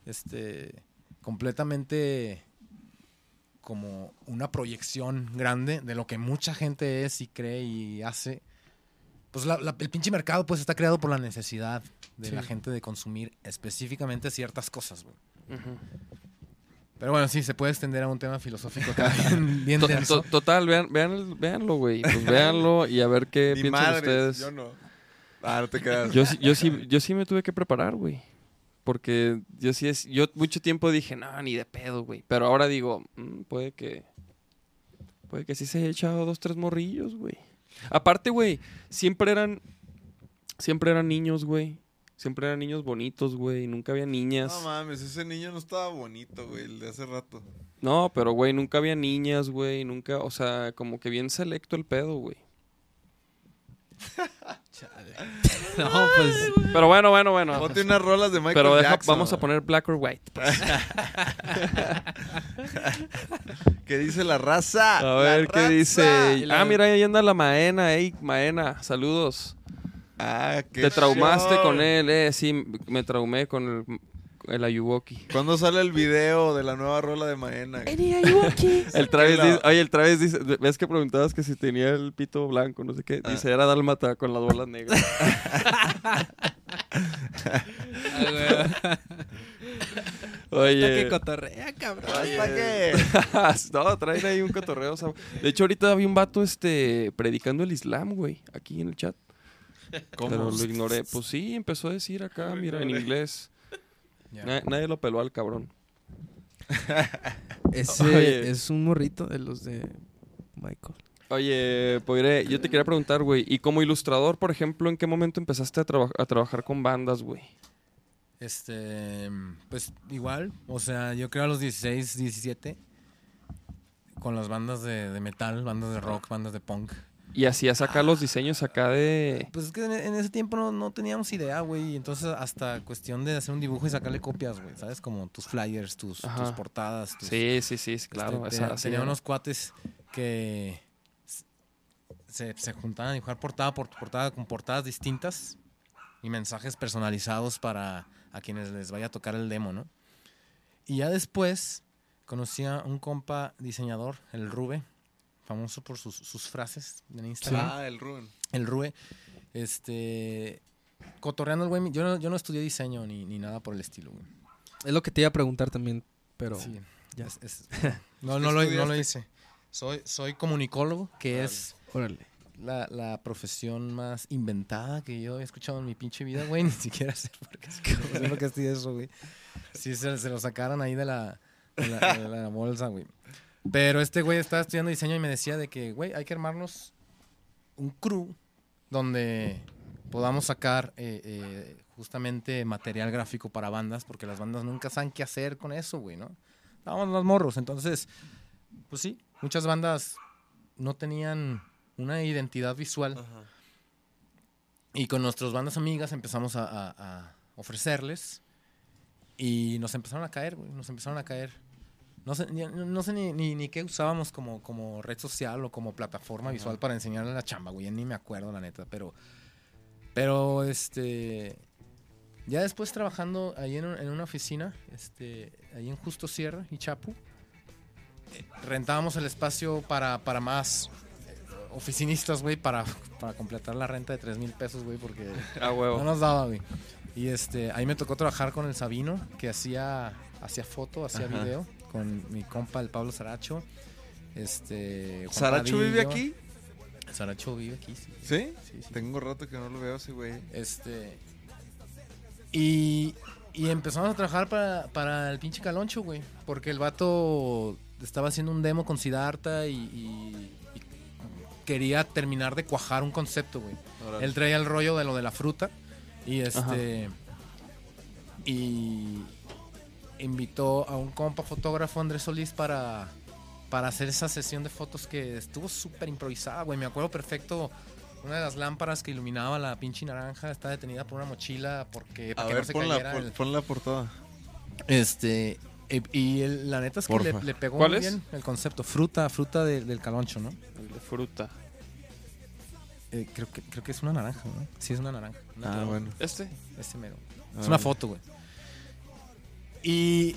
este completamente como una proyección grande de lo que mucha gente es y cree y hace. Pues la- la- el pinche mercado pues está creado por la necesidad de la gente de consumir específicamente ciertas cosas, güey. Pero bueno, sí, se puede extender a un tema filosófico también bien to- denso. to- total, vean, vean véanlo, güey. Pues véanlo y a ver qué Ni piensan madres, ustedes. yo no. Ah, no te creas. Yo, sí- yo, sí, yo sí me tuve que preparar, güey. Porque yo sí es. Yo mucho tiempo dije, no, ni de pedo, güey. Pero ahora digo, "Mm, puede que. Puede que sí se haya echado dos, tres morrillos, güey. Aparte, güey, siempre eran. Siempre eran niños, güey. Siempre eran niños bonitos, güey. Nunca había niñas. No mames, ese niño no estaba bonito, güey, el de hace rato. No, pero, güey, nunca había niñas, güey. Nunca, o sea, como que bien selecto el pedo, güey. No, pues. Pero bueno, bueno, bueno. Ponte unas rolas de Michael Pero deja- Jackson. vamos a poner black or white. ¿Qué dice la raza? A La ver qué raza. dice. La- Ah, mira, ahí anda la Maena, ey, Maena, saludos. Ah, qué Te traumaste show. con él, eh, sí, me traumé con el, el Ayuwoki. ¿Cuándo sale el video de la nueva rola de Maena? El Travis la- dice, oye, el Travis dice, ves que preguntabas que si tenía el pito blanco, no sé qué. Ah. Dice, era dálmata con las bolas negras. Oye. que cotorrea, cabrón. ¿Para qué? no, traen ahí un cotorreo. o sea, de hecho, ahorita había un vato este, predicando el Islam, güey, aquí en el chat. Pero lo ignoré. Pues sí, empezó a decir acá, mira, en inglés. Nadie lo peló al cabrón. Ese Oye. es un morrito de los de Michael. Oye, Poire, yo te quería preguntar, güey, y como ilustrador, por ejemplo, ¿en qué momento empezaste a, traba- a trabajar con bandas, güey? Este, pues igual, o sea, yo creo a los 16, 17, con las bandas de, de metal, bandas de rock, bandas de punk. Y hacías acá los diseños acá de... Pues es que en, ese tiempo no, no teníamos idea, güey, entonces hasta cuestión de hacer un dibujo y sacarle copias, güey, ¿sabes? Como tus flyers, tus, portadas. Tus, Sí, sí, sí, claro. Este, esa- tenía unos cuates que se, se juntaban a dibujar portada por portada con portadas distintas y mensajes personalizados para a quienes les vaya a tocar el demo, ¿no? Y ya después conocí a un compa diseñador, el Rube, famoso por sus, sus frases en Instagram. Ah, el Rubén. El Rube, este, cotorreando el güey, yo no, yo no estudié diseño ni, ni nada por el estilo, güey. Es lo que te iba a preguntar también, pero Sí, ya es- es- no, no, lo, no lo hice. Soy, soy comunicólogo, que es órale. la, la profesión más inventada que yo he escuchado en mi pinche vida, güey. Ni siquiera sé por qué, sé por qué estudié eso, güey. Sí, se, se lo sacaron ahí de la, de la, de la bolsa, güey. Pero este güey estaba estudiando diseño y me decía de que, güey, hay que armarnos un crew donde podamos sacar eh, eh, justamente material gráfico para bandas, porque las bandas nunca saben qué hacer con eso, güey, ¿no? Estábamos los morros, entonces, pues sí, muchas bandas no tenían una identidad visual. Y con nuestras bandas amigas empezamos a, a- a ofrecerles y nos empezaron a caer, güey, nos empezaron a caer. No sé, ni, no sé ni, ni- ni qué usábamos como, como red social o como plataforma visual para enseñarle la chamba, güey. ya Ni me acuerdo, la neta, pero... Pero, este... Ya después trabajando ahí en, un- en una oficina, este, ahí en Justo Sierra y Chapu, eh, rentábamos el espacio para, para más eh, oficinistas, güey, para, para completar la renta de 3 mil pesos, güey, porque Ah, no huevo. nos daba, güey. Y este, ahí me tocó trabajar con el Sabino, que hacía, hacía foto, hacía Ajá. video, con mi compa, el Pablo Saracho. Este, Juan ¿Saracho vive aquí? Saracho vive aquí, sí. ¿Sí? Sí, sí. Tengo rato que no lo veo ese güey. Este. Y, y empezamos a trabajar para, para el pinche Caloncho, güey. Porque el vato estaba haciendo un demo con Siddhartha y, y- y quería terminar de cuajar un concepto, güey. Él traía el rollo de lo de la fruta. Y este. Y invitó a un compa fotógrafo, Andrés Solís, para, para hacer esa sesión de fotos que estuvo súper improvisada, güey. Me acuerdo perfecto. Una de las lámparas que iluminaba la pinche naranja está detenida por una mochila porque A para que ver, no se pon la, cayera por- el- portada. Este. Y, el- la neta es que le, pegó ¿Cuál muy es? bien el concepto. Fruta, fruta de- del caloncho, ¿no? El de fruta. Eh, creo, que, creo que es una naranja, ¿no? Sí, es una naranja. Una Ah, bueno. ¿Este? Ese mero. Ah, Es una bueno. foto, güey. Y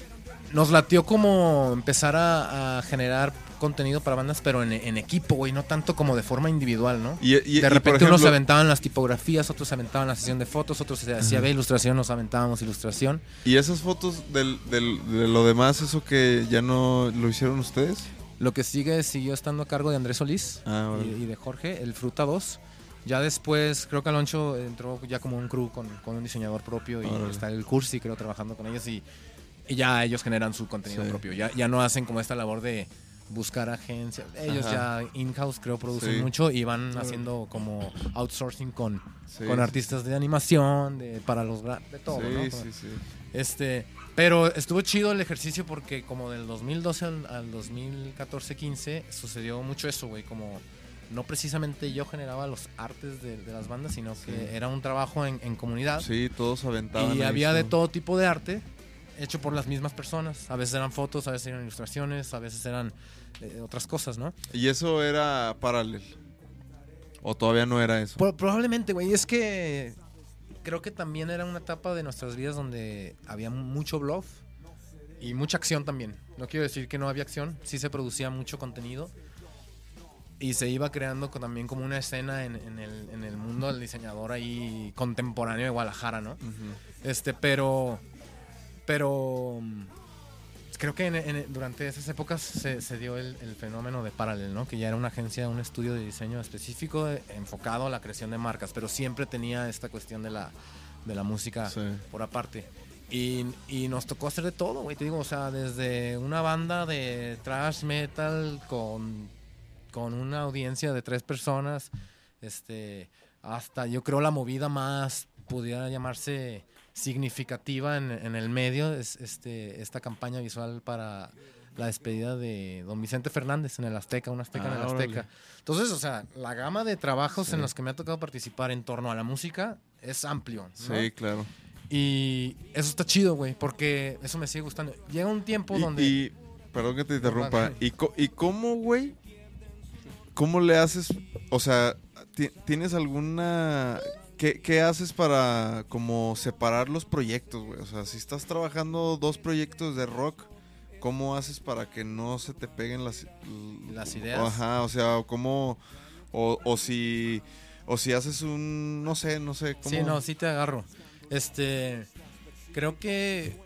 nos latió como empezar a, a generar contenido para bandas, pero en, en equipo, güey, no tanto como de forma individual, ¿no? Y, y- y, de repente unos se aventaban las tipografías, otros se aventaban la sesión de fotos, otros se hacía ve ilustración, nos aventábamos ilustración. ¿Y esas fotos del, del- de lo demás, eso que ya no lo hicieron ustedes? Lo que sigue siguió estando a cargo de Andrés Solís Ah, y, y de Jorge, el Fruta 2. Ya después, creo que Aloncho entró ya como un crew con, con un diseñador propio y Órale. está el Cursi, creo, trabajando con ellos y, y ya ellos generan su contenido Sí. propio. Ya, ya no hacen como esta labor de buscar agencias. Ellos Ajá. ya in-house, creo, producen Sí. mucho y van haciendo como outsourcing con, Sí, con artistas de animación, de, para los de todo, sí, ¿no? sí, sí. Este, pero estuvo chido el ejercicio porque como del 2012 al, al 2014-15 sucedió mucho eso, güey, como no precisamente yo generaba los artes de, de las bandas, sino que era un trabajo en, en comunidad Sí, todos aventaban. y había de todo tipo de arte hecho por las mismas personas. A veces eran fotos, a veces eran ilustraciones, a veces eran eh, otras cosas, ¿no? ¿Y eso era paralel? ¿O todavía no era eso? Pro- probablemente, güey, es que creo que también era una etapa de nuestras vidas donde había mucho bluff y mucha acción también. No quiero decir que no había acción, sí se producía mucho contenido y se iba creando también como una escena en, en el, en el mundo del diseñador ahí contemporáneo de Guadalajara, ¿no? Este, pero. Pero. mm, Creo que en- en- durante esas épocas se, se dio el, el fenómeno de Parallel, ¿no? Que ya era una agencia, un estudio de diseño específico eh, enfocado a la creación de marcas, pero siempre tenía esta cuestión de la, de la música Sí. por aparte. Y, y nos tocó hacer de todo, güey. Te digo, o sea, desde una banda de thrash metal con, con una audiencia de tres personas, este, hasta yo creo la movida más pudiera llamarse significativa en, en el medio es este, esta campaña visual para la despedida de don Vicente Fernández en el Azteca, un Azteca en Ah, el Azteca. órale. Entonces, o sea, la gama de trabajos Sí. en los que me ha tocado participar en torno a la música es amplio. ¿no? Sí, claro. Y eso está chido, güey, porque eso me sigue gustando. Llega un tiempo Y, donde... y- perdón que te interrumpa. ¿Y, ¿Y cómo, güey? ¿Cómo le haces? O sea, ti- ¿tienes alguna... ¿Qué, qué haces para como separar los proyectos, güey? O sea, si estás trabajando dos proyectos de rock, ¿cómo haces para que no se te peguen las... Las ideas. Ajá, o sea, ¿cómo... O, o si... O si haces un... No sé, no sé. ¿cómo? Sí, no, sí te agarro. Este, creo que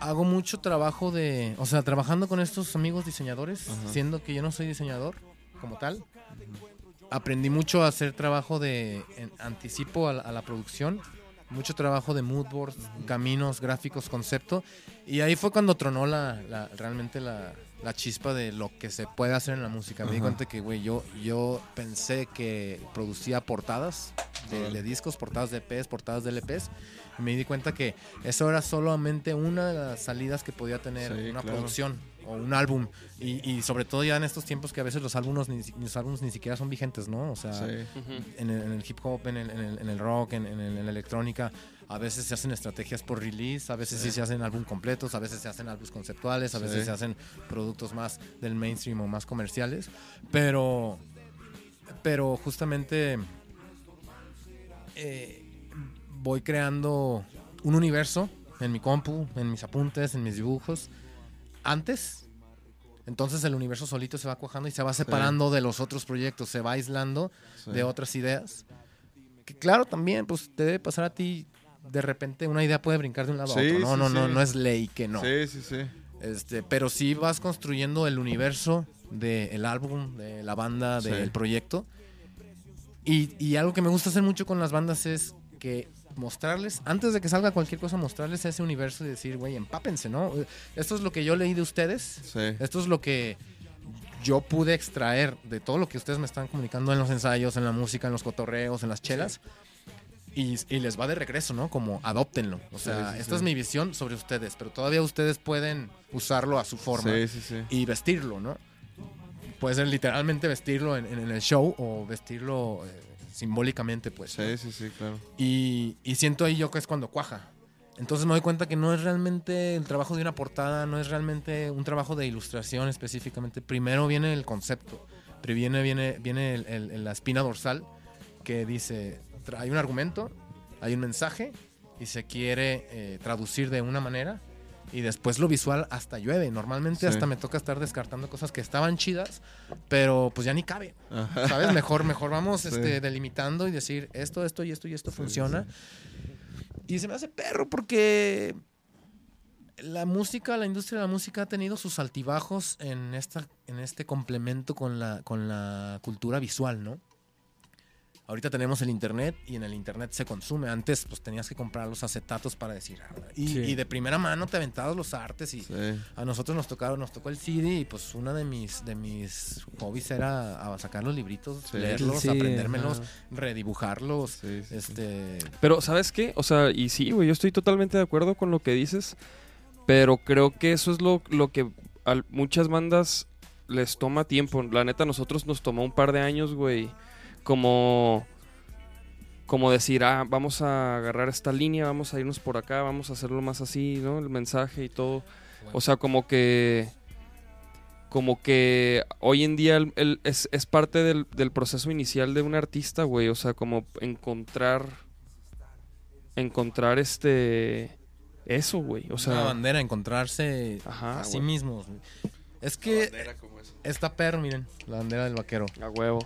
hago mucho trabajo de, o sea, trabajando con estos amigos diseñadores, Ajá. siendo que yo no soy diseñador como tal. Aprendí mucho a hacer trabajo de en- anticipo a la, a la producción, mucho trabajo de mood boards, caminos, gráficos, concepto, y ahí fue cuando tronó la, la- realmente la, la chispa de lo que se puede hacer en la música. Me di cuenta que, güey, yo, yo pensé que producía portadas de, discos, portadas de EPs, portadas de LPs, y me di cuenta que eso era solamente una de las salidas que podía tener Sí, una claro. producción o un álbum. Y, y sobre todo ya en estos tiempos que a veces los álbumes ni, los álbumes ni siquiera son vigentes, ¿no? O sea, Sí. En, el, en el hip hop, en el, en el- en el rock, en, la electrónica, a veces se hacen estrategias por release, a veces sí, se hacen álbum completos, a veces se hacen álbumes conceptuales, a veces se hacen productos más del mainstream o más comerciales, pero, pero justamente eh, voy creando un universo en mi compu, en mis apuntes, en mis dibujos, antes. Entonces el universo solito se va cuajando y se va separando de los otros proyectos, se va aislando sí. de otras ideas. Que claro, también, pues te debe pasar a ti, de repente una idea puede brincar de un lado Sí, a otro. No, no, no, no es ley que no. Sí, sí, sí. Este, pero sí vas construyendo el universo del álbum, de la banda, del proyecto. Y, y algo que me gusta hacer mucho con las bandas es que mostrarles, antes de que salga cualquier cosa, mostrarles ese universo y decir, güey, empápense, ¿no? Esto es lo que yo leí de ustedes, Sí. esto es lo que yo pude extraer de todo lo que ustedes me están comunicando en los ensayos, en la música, en los cotorreos, en las chelas. Y, y les va de regreso, ¿no? Como adóptenlo. O sea, Sí, sí, esta sí. es mi visión sobre ustedes, pero todavía ustedes pueden usarlo a su forma Sí, sí, sí. y vestirlo, ¿no? Puede ser literalmente vestirlo en, en el show o vestirlo eh, simbólicamente, pues. ¿no? Sí, sí, sí, claro. Y, y siento ahí yo que es cuando cuaja. Entonces me doy cuenta que no es realmente el trabajo de una portada, no es realmente un trabajo de ilustración específicamente. Primero viene el concepto, pero viene, viene, viene el- el- el- la espina dorsal que dice, hay un argumento, hay un mensaje y se quiere eh, traducir de una manera y después lo visual hasta llueve. Normalmente Sí. hasta me toca estar descartando cosas que estaban chidas, pero pues ya ni cabe. Ajá. ¿Sabes? Mejor, mejor vamos Sí. este, delimitando y decir esto, esto y esto y esto funciona. Y se me hace perro porque la música, la industria de la música ha tenido sus altibajos en, esta, en este complemento con la, con la cultura visual, ¿no? Ahorita tenemos el internet y en el internet se consume. Antes pues tenías que comprar los acetatos para decir. ah, Y, Sí. y de primera mano te aventabas los artes y Sí. a nosotros nos tocaron, nos tocó el CD y pues uno de mis, de mis hobbies era a sacar los libritos, Sí. leerlos, Sí, aprendérmelos, ajá. redibujarlos. Sí, sí, sí. Este, Pero, ¿sabes qué? O sea, y sí, güey, yo estoy totalmente de acuerdo con lo que dices, pero creo que eso es lo, lo que a muchas bandas les toma tiempo. La neta, a nosotros nos tomó un par de años, güey, como... Como decir, ah, vamos a agarrar esta línea, vamos a irnos por acá, vamos a hacerlo más así, ¿no? El mensaje y todo. O sea, como que. Como que hoy en día el- el- es, es parte del, del proceso inicial de un artista, güey. O sea, como encontrar encontrar este eso, güey. O una sea, bandera, encontrarse Ajá, a sí güey. mismos. Es que está perro, miren, la bandera del vaquero. a huevo.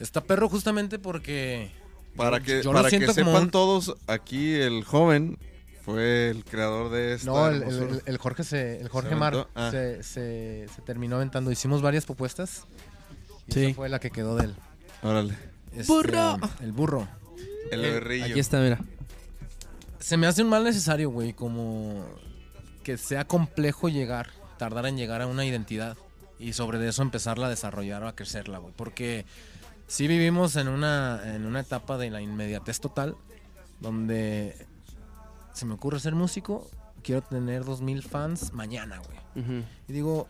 Está perro justamente porque Para yo- que, yo para que sepan un- todos, aquí el joven fue el creador de esta No, el, Jorge se, el Jorge ¿Se Mar? Ah. se, se- se terminó aventando. Hicimos varias propuestas. Y Sí. esa fue la que quedó del Órale. este, ¡Burro! El burro. El Eh, berrillo. Aquí está, mira. Se me hace un mal necesario, güey, como que sea complejo llegar, tardar en llegar a una identidad y sobre de eso empezarla a desarrollar o a crecerla, güey. Porque sí vivimos en una, en una etapa de la inmediatez total, donde se me ocurre ser músico, quiero tener 2000 fans mañana, güey. Y digo,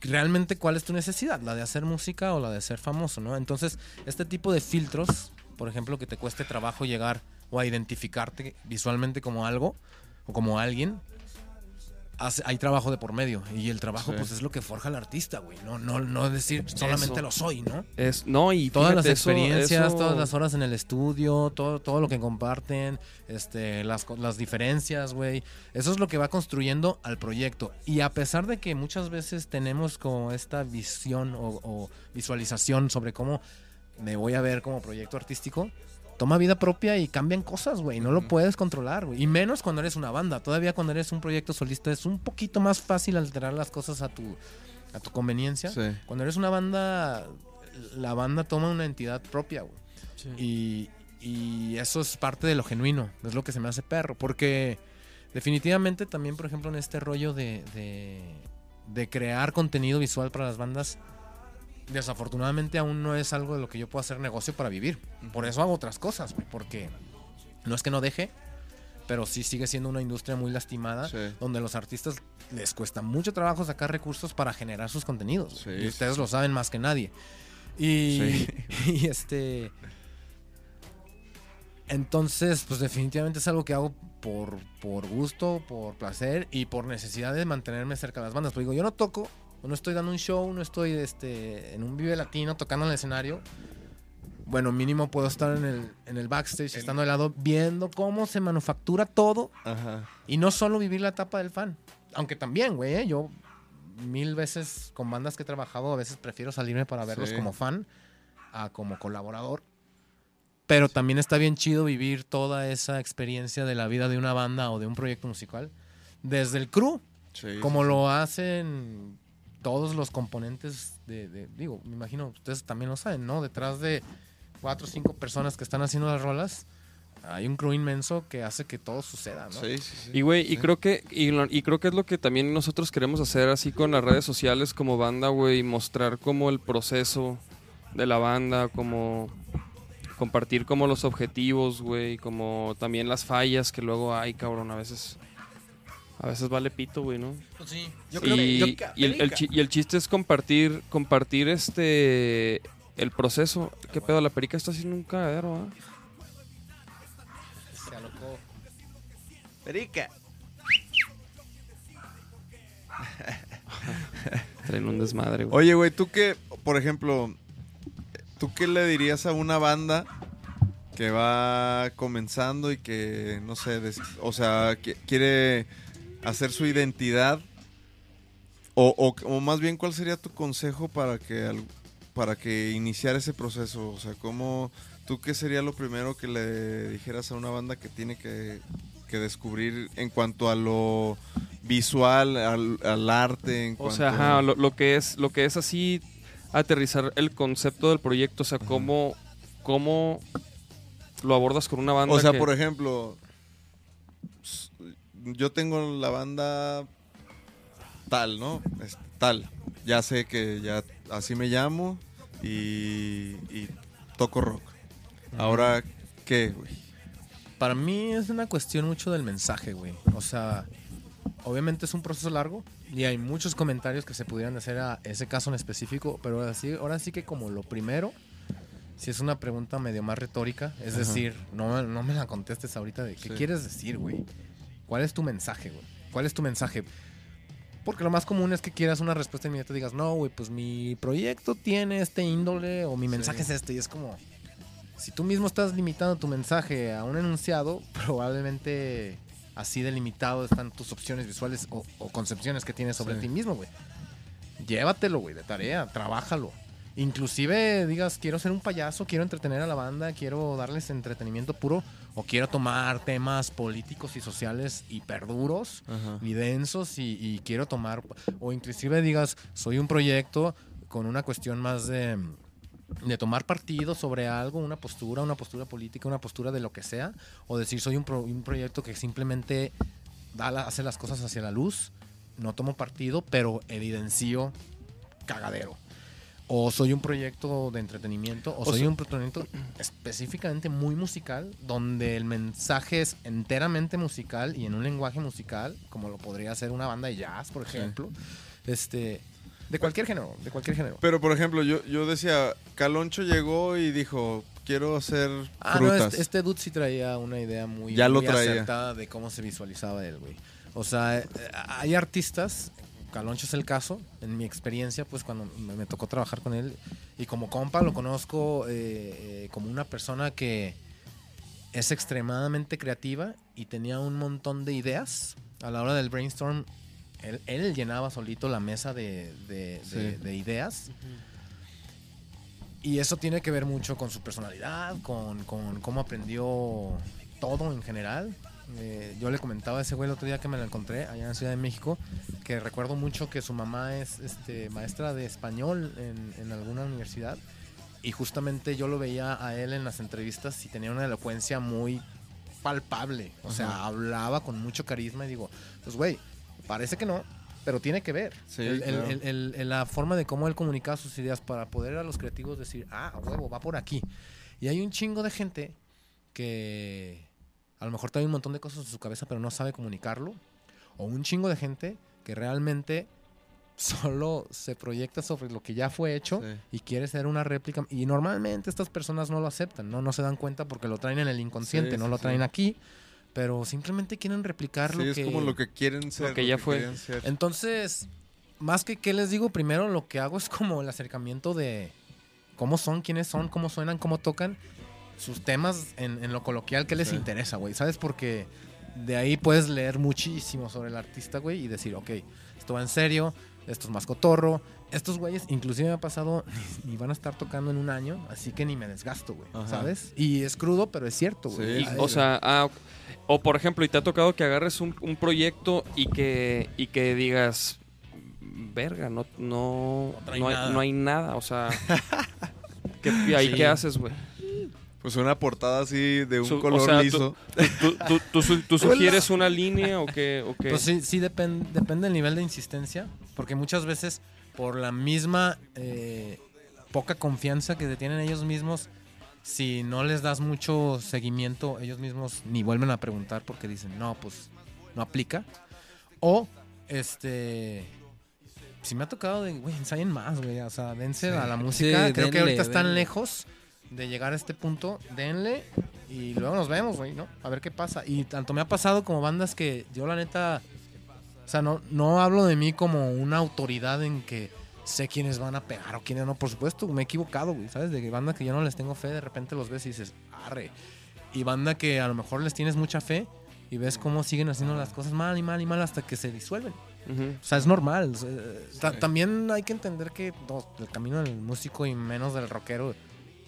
realmente cuál es tu necesidad, la de hacer música o la de ser famoso, ¿no? Entonces, este tipo de filtros, por ejemplo, que te cueste trabajo llegar o a identificarte visualmente como algo o como alguien, hace- hay trabajo de por medio y el trabajo Sí. pues es lo que forja al artista, güey, no no no decir solamente Eso. lo soy, ¿no? Es, no, y Todas las fíjate, experiencias, eso- todas las horas en el estudio, todo, todo lo que comparten, este, las, las diferencias, güey. Eso es lo que va construyendo al proyecto. Y a pesar de que muchas veces tenemos como esta visión o, o visualización sobre cómo me voy a ver como proyecto artístico, toma vida propia y cambian cosas, güey. No lo puedes controlar, güey. Y menos cuando eres una banda. Todavía cuando eres un proyecto solista es un poquito más fácil alterar las cosas a tu, a tu conveniencia. Sí. Cuando eres una banda, la banda toma una entidad propia, güey. Y, y eso es parte de lo genuino, es lo que se me hace perro. Porque definitivamente también, por ejemplo, en este rollo de, de, de crear contenido visual para las bandas, desafortunadamente aún no es algo de lo que yo pueda hacer negocio para vivir. Por eso hago otras cosas, porque no es que no deje, pero sí sigue siendo una industria muy lastimada Sí. donde los artistas les cuesta mucho trabajo sacar recursos para generar sus contenidos. Sí, y ustedes sí. lo saben más que nadie. Y, este. Entonces, pues definitivamente es algo que hago por, por gusto, por placer y por necesidad de mantenerme cerca de las bandas. Pero digo, yo no toco, o no estoy dando un show, no estoy este, en un Vive Latino tocando en el escenario. Bueno, mínimo puedo estar en el, en el backstage, estando al lado, viendo cómo se manufactura todo Ajá. y no solo vivir la etapa del fan. Aunque también, güey, ¿eh? yo mil veces con bandas que he trabajado, a veces prefiero salirme para verlos Sí. como fan a como colaborador. Pero también está bien chido vivir toda esa experiencia de la vida de una banda o de un proyecto musical desde el crew, Sí, como lo hacen todos los componentes de, de- digo, me imagino, ustedes también lo saben, ¿no? Detrás de cuatro o cinco personas que están haciendo las rolas, hay un crew inmenso que hace que todo suceda, ¿no? Sí, sí, sí. Y güey, y creo que y, y creo que es lo que también nosotros queremos hacer así con las redes sociales como banda, güey, mostrar como el proceso de la banda, como compartir como los objetivos, güey, como también las fallas que luego hay, cabrón, a veces a veces vale pito, güey, ¿no? Pues sí. y, y el, el chi- y el chiste es compartir compartir este el proceso. ¿Qué pedo? La perica está haciendo un cagadero, ¿ah? Se alocó. Perica. Traen un desmadre, güey. Oye, güey, tú qué, por ejemplo, ¿tú qué le dirías a una banda que va comenzando y que, no sé, des- o sea, que quiere hacer su identidad? O, o- o más bien, ¿cuál sería tu consejo para que, para que iniciar ese proceso? O sea, ¿cómo, tú qué sería lo primero que le dijeras a una banda que tiene que, que descubrir en cuanto a lo visual, al, al arte? En O cuanto sea, ajá, lo, lo que es, lo que es así aterrizar el concepto del proyecto, o sea, cómo, cómo lo abordas con una banda. O sea, que- por ejemplo, yo tengo la banda tal, ¿no? Es tal. Ya sé que ya así me llamo y, y toco rock. Ahora, ¿qué, güey? Para mí es una cuestión mucho del mensaje, güey. O sea, obviamente es un proceso largo y hay muchos comentarios que se pudieran hacer a ese caso en específico, pero ahora sí, ahora sí que como lo primero, si es una pregunta medio más retórica, es Ajá. decir, no, no me la contestes ahorita de qué Sí. quieres decir, güey. ¿Cuál es tu mensaje, güey? ¿Cuál es tu mensaje? Porque lo más común es que quieras una respuesta inmediata y digas, no, güey, pues mi proyecto tiene este índole o mi mensaje es este. Y es como, si tú mismo estás limitando tu mensaje a un enunciado, probablemente así delimitado están tus opciones visuales o, o concepciones que tienes sobre Sí. ti mismo, güey. Llévatelo, güey, de tarea, trabájalo. Inclusive digas, quiero ser un payaso, quiero entretener a la banda, quiero darles entretenimiento puro, o quiero tomar temas políticos y sociales hiperduros Ajá. y densos y, y quiero tomar, o inclusive digas, soy un proyecto con una cuestión más de, de tomar partido sobre algo, una postura, una postura política, una postura de lo que sea, o decir, soy un, pro- un proyecto que simplemente da la- hace las cosas hacia la luz, no tomo partido, pero evidencio cagadero. O soy un proyecto de entretenimiento, o, soy sea- un proyecto específicamente muy musical, donde el mensaje es enteramente musical y en un lenguaje musical, como lo podría ser una banda de jazz, por ejemplo. Este, de cualquier género, de cualquier género. Pero, por ejemplo, yo, yo decía, Caloncho llegó y dijo, quiero hacer Ah, no, este, este dude sí traía una idea muy, Ya lo traía. acertada de cómo se visualizaba él, güey. O sea, eh, hay artistas, Caloncho es el caso, en mi experiencia, pues cuando me, me tocó trabajar con él, y como compa lo conozco eh, eh, como una persona que es extremadamente creativa y tenía un montón de ideas. A la hora del brainstorm, él, él llenaba solito la mesa de, de- de- Sí. de ideas. Y eso tiene que ver mucho con su personalidad, con, con cómo aprendió todo en general. Eh, yo le comentaba a ese güey el otro día que me lo encontré allá en Ciudad de México, que recuerdo mucho que su mamá es este, maestra de español en, en alguna universidad. Y justamente yo lo veía a él en las entrevistas y tenía una elocuencia muy palpable. O sea, Ajá. hablaba con mucho carisma y digo, pues güey, parece que no, pero tiene que ver. Sí, El- el- claro. el- el- el- la forma de cómo él comunicaba sus ideas para poder a los creativos decir, ah, huevo, va por aquí. Y hay un chingo de gente que a lo mejor trae un montón de cosas en su cabeza, pero no sabe comunicarlo. O un chingo de gente que realmente solo se proyecta sobre lo que ya fue hecho Sí. y quiere ser una réplica. Y normalmente estas personas no lo aceptan, no, no se dan cuenta porque lo traen en el inconsciente, Sí, no sí, lo traen sí. aquí, pero simplemente quieren replicar Sí, lo es que... como lo que quieren ser. que ya fue. Entonces, más que qué les digo, primero lo que hago es como el acercamiento de cómo son, quiénes son, cómo suenan, cómo tocan, sus temas en, en lo coloquial que les Sí. interesa, güey. ¿Sabes? Porque de ahí puedes leer muchísimo sobre el artista, güey, y decir, ok, esto va en serio, esto es más cotorro. Estos güeyes, inclusive me ha pasado, ni van a estar tocando en un año, así que ni me desgasto, güey. ¿Sabes? Y es crudo, pero es cierto, güey. Sí, o sea, ah, o por ejemplo, y te ha tocado que agarres un, un proyecto y que, y que digas, verga, no, no, No no, hay, nada". no hay nada, o sea, ¿qué, ¿y ahí Sí. qué haces, güey? Pues una portada así de un Su- o color sea, liso. ¿Tú, tú, tú su- tú sugieres una línea o qué? O qué? Pues sí, sí depen- depende del nivel de insistencia, porque muchas veces por la misma eh, poca confianza que tienen ellos mismos, si no les das mucho seguimiento, ellos mismos ni vuelven a preguntar porque dicen, no, pues no aplica. O, este... Si me ha tocado de, güey, ensayen más, güey. O sea, dense a la música. Sí, Creo que denle, ahorita están lejos de llegar a este punto. Denle y luego nos vemos, güey, ¿no? A ver qué pasa. Y tanto me ha pasado como bandas que yo, la neta, o sea, no, no hablo de mí como una autoridad en que sé quiénes van a pegar o quiénes no. Por supuesto, me he equivocado, güey, ¿sabes? De que banda que yo no les tengo fe, de repente los ves y dices, arre. Y banda que a lo mejor les tienes mucha fe y ves cómo siguen haciendo las cosas mal y mal y mal hasta que se disuelven. O sea, es normal. o sea, ta- También hay que entender que no, el camino del músico y menos del rockero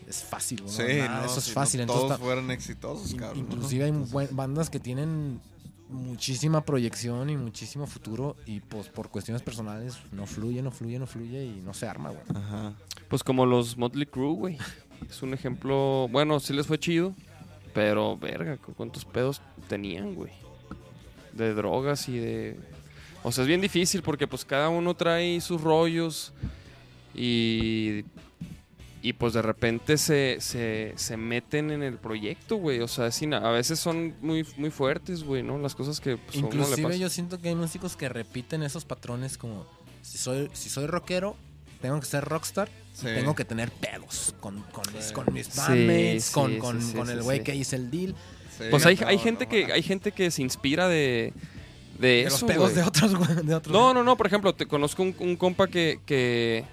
es fácil. ¿no? Sí, Nada, no, eso es si fácil. entonces todos ta- fueran exitosos, In- cabrón. ¿no? Inclusive hay bandas que tienen muchísima proyección y muchísimo futuro y pues por cuestiones personales no fluye, no fluye, no fluye y no se arma, güey. Ajá. Pues como los Motley Crue, güey. Es un ejemplo, bueno, sí les fue chido, pero verga, ¿cu- ¿cuántos pedos tenían, güey? De drogas y de... O sea, es bien difícil porque pues cada uno trae sus rollos y... Y pues de repente se, se, se meten en el proyecto, güey. O sea, sin- a veces son muy, muy fuertes, güey, ¿no? Las cosas que pues, a uno le Inclusive pasan. yo siento que hay músicos que repiten esos patrones como si soy si soy rockero tengo que ser rockstar Sí. tengo que tener pedos con, con mis, Sí. con mis bandmates, sí, con, sí, con, sí, con el güey sí. que hice el deal. Sí, Pues hay, no, hay gente no, que hay gente que se inspira de, de, De eso, los pedos de otros, güey, de otros. No, no, no, por ejemplo, te conozco un, un compa que, que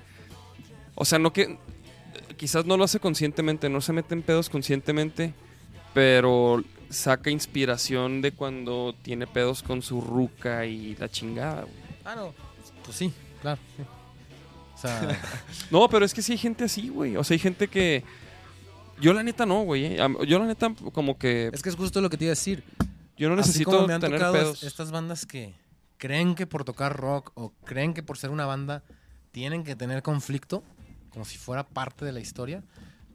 o sea, no que quizás no lo hace conscientemente, no se mete en pedos conscientemente, pero saca inspiración de cuando tiene pedos con su ruca y la chingada, güey. Ah, no. Pues sí, claro. sí. O sea, No, pero es que sí hay gente así, güey. O sea, hay gente que. Yo la neta no, güey. eh. Yo la neta como que. es que es justo lo que te iba a decir. Yo no Así necesito como me han tener tocado pedos. es- estas bandas que creen que por tocar rock o creen que por ser una banda tienen que tener conflicto, como si fuera parte de la historia.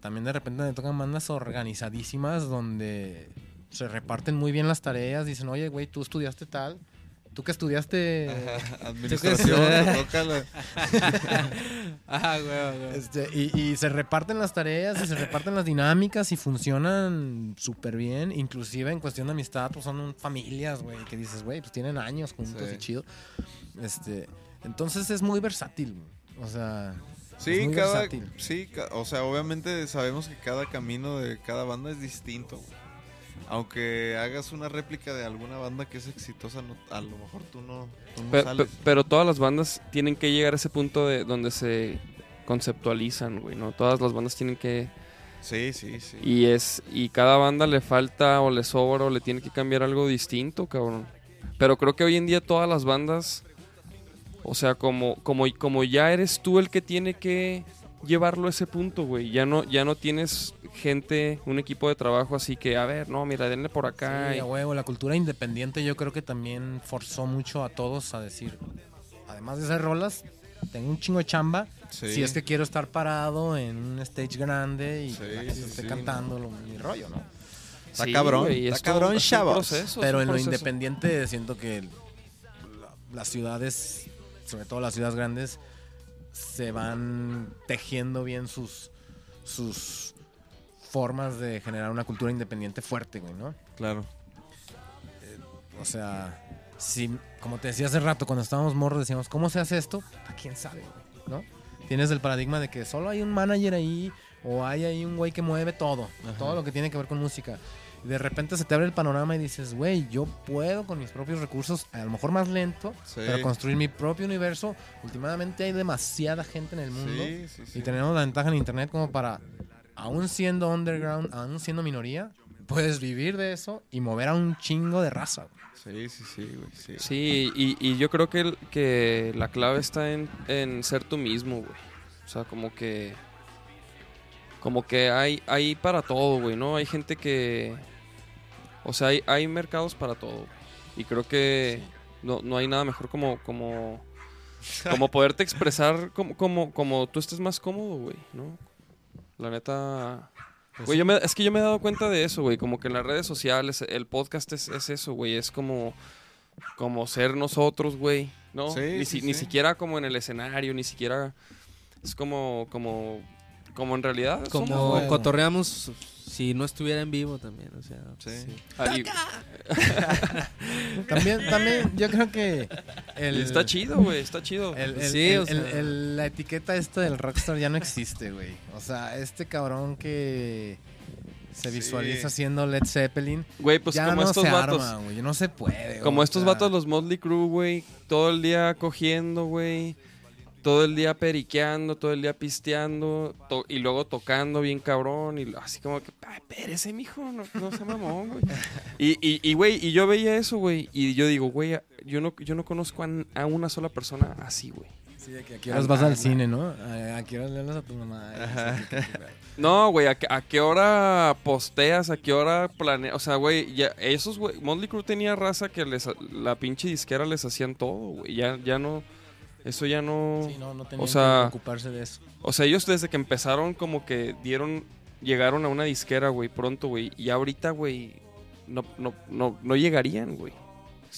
También de repente me tocan bandas organizadísimas donde se reparten muy bien las tareas. Dicen, oye, güey, tú estudiaste tal. Tú que estudiaste... Administración, te toca la- Ah, güey, güey. Este, y, y se reparten las tareas y se reparten las dinámicas y funcionan súper bien. Inclusive en cuestión de amistad, pues son familias, güey, que dices, güey, pues tienen años juntos Sí. y chido. Este, entonces es muy versátil, güey. O sea, Sí, muy cada, versátil. sí, ca- o sea, obviamente sabemos que cada camino de cada banda es distinto. güey. Aunque hagas una réplica de alguna banda que es exitosa, no- a lo mejor tú no, tú no Pe- sales. pe- pero todas las bandas tienen que llegar a ese punto de donde se conceptualizan, güey, ¿no? Todas las bandas tienen que Sí, sí, sí. y es y cada banda le falta o le sobra o le tiene que cambiar algo distinto, cabrón. Pero creo que hoy en día todas las bandas o sea, como como como ya eres tú el que tiene que llevarlo a ese punto, güey. Ya no ya no tienes gente, un equipo de trabajo así que, a ver, no, mira, denle por acá. Sí, y- huevo, la cultura independiente yo creo que también forzó mucho a todos a decir, además de hacer rolas, tengo un chingo de chamba. Sí. Si es que quiero estar parado en un stage grande y Sí, la gente esté sí, cantando mi rollo, ¿no? Está Sí, cabrón, güey, está cabrón, chavos. proceso, es Pero en lo independiente siento que la- las ciudades, sobre todo las ciudades grandes, se van tejiendo bien sus, sus formas de generar una cultura independiente fuerte, güey, ¿no? Claro. O sea, si, como te decía hace rato, cuando estábamos morros decíamos, ¿cómo se hace esto? ¿A quién sabe, güey? ¿no? Tienes el paradigma de que solo hay un manager ahí o hay ahí un güey que mueve todo, todo lo que tiene que ver con música. De repente se te abre el panorama y dices, güey, yo puedo con mis propios recursos, a lo mejor más lento, Sí. pero construir mi propio universo. Últimamente hay demasiada gente en el mundo Sí, sí, sí. y tenemos la ventaja en internet como para, aún siendo underground, aún siendo minoría, puedes vivir de eso y mover a un chingo de raza. güey. Sí, sí, sí, güey. Sí. Sí, y, y yo creo que, el- que la clave está en, en ser tú mismo, güey. O sea, como que. Como que hay, hay para todo, güey, ¿no? Hay gente que. O sea, hay, hay mercados para todo. Y creo que no, no hay nada mejor como. como como poderte expresar como, como, como tú estés más cómodo, güey, ¿no? La neta. Güey, yo me- es que yo me he dado cuenta de eso, güey. Como que en las redes sociales, el podcast es, es eso, güey. Es como, como ser nosotros, güey. ¿No? Sí, ni, sí, siquiera como en el escenario, ni siquiera. Es como, como, como en realidad. Como cotorreamos si no estuviera en vivo también, o sea. Sí. Ah, y- También, también yo creo que el, Está chido, güey. Está chido. el- el- Sí, el- o sea- el- el- la etiqueta esta del rockstar ya no existe, güey. O sea, este cabrón que se Sí. visualiza haciendo Led Zeppelin, Güey, pues ya como no estos se vatos. arma, güey. No se puede. Como o estos sea, vatos, los Motley Crue, güey. Todo el día cogiendo, güey. Todo el día periqueando, todo el día pisteando. to- y luego tocando bien cabrón. Y así como que, "Ay, espérese, mijo. No, no se mamón, güey. Y, y, y, güey, y yo veía eso, güey. Y yo digo, güey, yo no, yo no conozco a, a una sola persona así, güey. Sí, de que aquí horas vas al cine, ¿no? A- Aquí horas le hablas a tu mamá. No, güey, ¿a, qué- a qué hora posteas? ¿A qué hora planeas? O sea, güey, ya, esos, güey, Motley Crue tenía raza que les, la pinche disquera les hacían todo, güey. Ya, ya no, eso ya no... Sí, no, no tenían O sea- que ocuparse de eso. O sea, ellos desde que empezaron como que dieron, llegaron a una disquera, güey, pronto, güey. Y ahorita, güey, no, no, no, no llegarían, güey.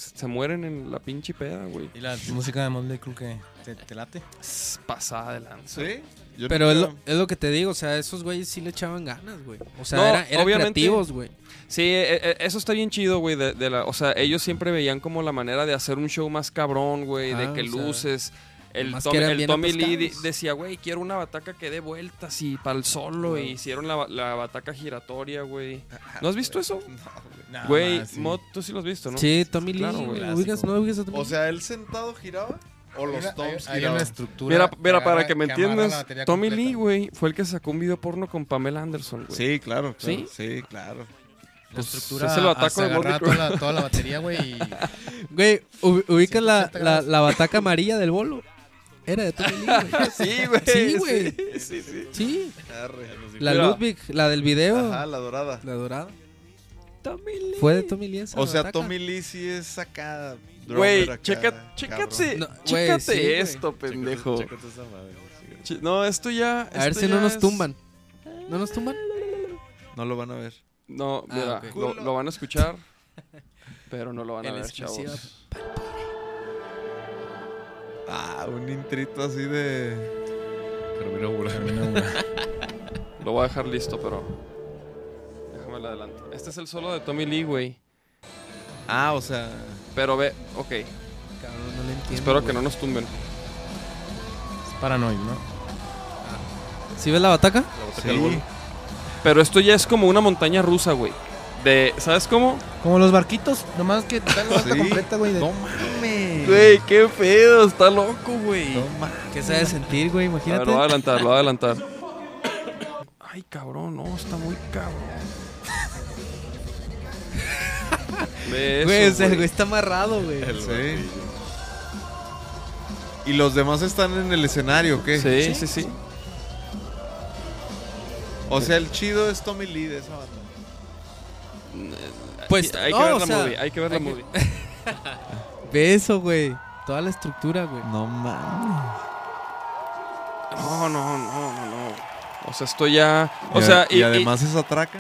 Se mueren en la pinche peda, güey. ¿Y la música de Motley Crue que te, te late? Es pasada de lanza. ¿Sí? Yo Pero es nunca- lo, es lo que te digo, o sea, esos güeyes sí le echaban ganas, güey. O sea, No, era- eran obviamente. creativos, güey. Sí, e- e- eso está bien chido, güey. De, de la, o sea, ellos siempre veían como la manera de hacer un show más cabrón, güey. Ah, de que sea, luces. El, Tom- Tommy Lee decía, güey, quiero una bataca que dé vueltas y para el solo. Y hicieron la, la bataca giratoria, güey. ¿No has visto eso? Nada Güey, sí. Mod, tú sí lo has visto, ¿no? Sí, Tommy Lee, Claro, güey. ¿Ubicas- ¿No ubicas a Tommy O sea, él sentado giraba. O los toms hay, una estructura. Mira, mira, agarra- para que me entiendas, Tommy completa. Lee, güey, fue el que sacó un video porno con Pamela Anderson, güey. Sí, claro, claro. ¿Sí? Sí, claro. La Pues, estructura es el bataco hasta de toda la, toda la batería, güey. Güey, ubi- ubicas la, 180 la, bataca amarilla del bolo. Era de Tommy Lee, güey. Sí, güey. Sí, güey. Sí, sí. Sí. Arre. La. Ludwig, la del video. Ajá, la dorada. La dorada. Tommy Lee. Fue de Tommy Lee esa O sea. Tommy Lee sí es acá. Güey, checa, chécate, No, sí, esto, pendejo. Chécate esa madre, sí. Chi- No, esto ya. A ver si no nos es- tumban. ¿No nos tumban? No lo van a ver. No, Ah, mira, lo, lo van a escuchar, pero no lo van a En ver, chavos. Ah, un intrito así de. Carmina Burana. Lo voy a dejar listo, pero. Déjame lo adelanto. Este es el solo de Tommy Lee, güey. Ah, o sea. Pero ve, ok. Cabrón, no le entiendo. Espero que no nos tumben. Es paranoid, ¿no? ¿Sí ves la bataca? La bataca Sí. del bolo. Pero esto ya es como una montaña rusa, güey. De, ¿sabes cómo? Como los barquitos, nomás que te dan la bata Sí. completa, güey. de- No mames. Güey, qué pedo, está loco, güey. No mames. ¿Qué se ha de sentir, güey? A ver, Imagínate. lo voy a adelantar, lo voy a adelantar. Ay, cabrón, no, está muy cabrón. Ve eso, Güey, o sea, el güey. güey está amarrado, güey. El Sí. batillo. ¿Y los demás están en el escenario o qué? Sí, sí, sí. O sea, el chido es Tommy Lee de esa banda. Pues, hay no, que ver o la sea, movie, hay que ver la hay que- movie. Ve eso, güey. Toda la estructura, güey. No mames. No, no, no, no, no. O sea, esto ya. O sea, y, y, además es atraca.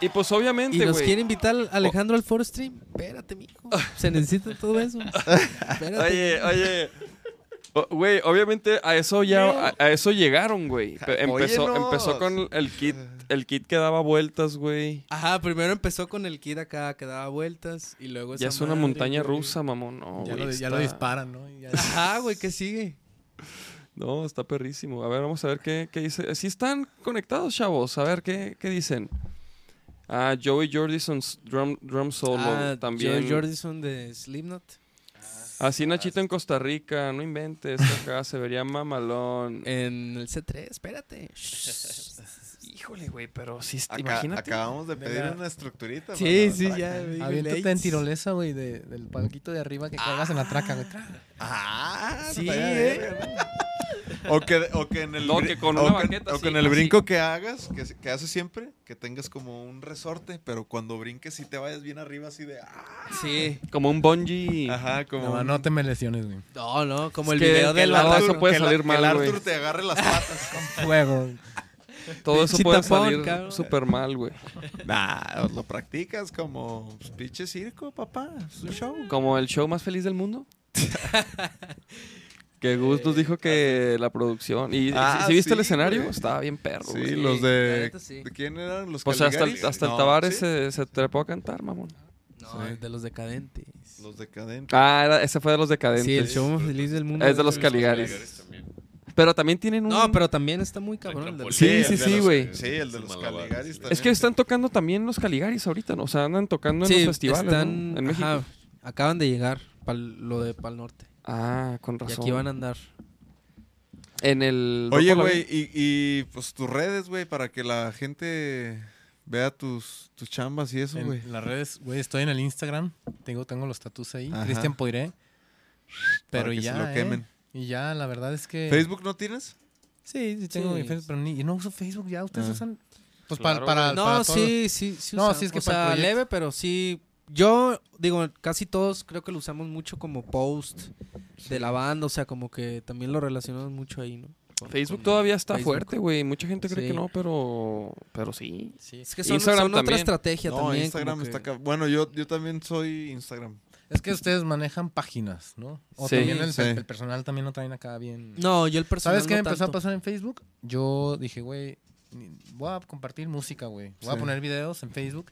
Y, y pues Y obviamente, nos güey. quiere invitar Alejandro al Foro Stream. Espérate, mijo. Se necesita todo eso. Espérate. Oye, oye. Güey, obviamente a eso ya, a, a eso llegaron, güey. Pe- Empezó, Óyenos. empezó con el kit, el kit que daba vueltas, güey. Ajá, primero empezó con el kid acá que daba vueltas y luego Ya es una madre, montaña güey. rusa, mamón. No, Ya, güey, lo, ya está- lo disparan, ¿no? Y ya- Ajá, güey, ¿qué sigue? No, está perrísimo. A ver, vamos a ver qué, qué dice. Sí están conectados, chavos. A ver, ¿qué, qué dicen? Ah, Joey Jordison's drum, drum solo ah, también. Joe Jordison de Slipknot. Así Nachito en Costa Rica, no inventes, acá se vería mamalón. En el C3, espérate. Híjole, güey, pero sí, Acá- imagínate. acabamos de pedir Venga. una estructurita. Sí, sí, ya. Aviéntate en tirolesa, güey, de- del palquito de arriba que caigas en la traca, güey. Ah, Sí, eh. O que, o que en el, No, que con o una que- baqueta o que en el así. brinco que hagas, que, que haces siempre, que tengas como un resorte, pero cuando brinques sí te vayas bien arriba así de... ah, Sí. Como un bungee. Ajá, como... No, no te me lesiones, güey. No, no, como Es el que- video que de la la... raza puede que la- salir que mal, el güey. Arthur te agarre las patas. Fuego. Todo eso puede salir súper mal, güey. nah, lo practicas como pues, pinche circo, papá. Es un show. Como el show más feliz del mundo. que Gus nos dijo que la producción. ¿Y Ah, si viste el sí, escenario? güey. Estaba bien perro, Sí, güey. los de... sí. ¿De quién eran? Los O sea, hasta el, hasta el No, Tavares ¿sí? se, se trepó a cantar, mamón. No, es de los decadentes. Los decadentes. Ah, era- ese fue de los decadentes. Sí, el show más feliz del mundo. Es de los Caligaris. Caligaris también. Pero también tienen un... No, pero también está muy cabrón. el de los- Sí, sí, sí, güey. Sí, el de los Caligaris sí. también. Es que están tocando también los Caligaris ahorita, ¿no? O sea, andan tocando en Sí, los festivales, están... ¿no? En México. ajá, acaban de llegar para lo de Pal Norte. Ah, con Y razón. aquí van a andar. En el... Oye, güey, y, y pues tus redes, güey, para que la gente vea tus, tus chambas y eso, güey. Las redes, güey, estoy en el Instagram. Tengo, tengo los tatus ahí. Cristian Poiré. Pero Para que ya, se lo ¿eh? quemen. Y ya, la verdad es que... ¿Facebook no tienes? Sí, sí tengo Sí. mi Facebook, pero ni, y no uso Facebook ya. ¿Ustedes Ah. usan? Pues Claro, para, para, No, para sí, sí, sí. No, sí, es que o para sea, leve, pero sí. Yo, digo, casi todos creo que lo usamos mucho como post de la banda. O sea, como que también lo relacionamos mucho ahí, ¿no? Con- Facebook con todavía está Facebook. fuerte, güey. Mucha gente cree Sí. que no, pero... Pero sí. Sí. Es que son, Instagram son otra también. estrategia No, también. Instagram que- está acá. Bueno, yo, yo también soy Instagram. Es que ustedes manejan páginas, ¿no? O Sí, también el, sí. el personal también lo traen acá bien. No, yo el personal ¿Sabes qué no me empezó a pasar en Facebook? Yo dije, güey, voy a compartir música, güey. Voy a poner videos en Facebook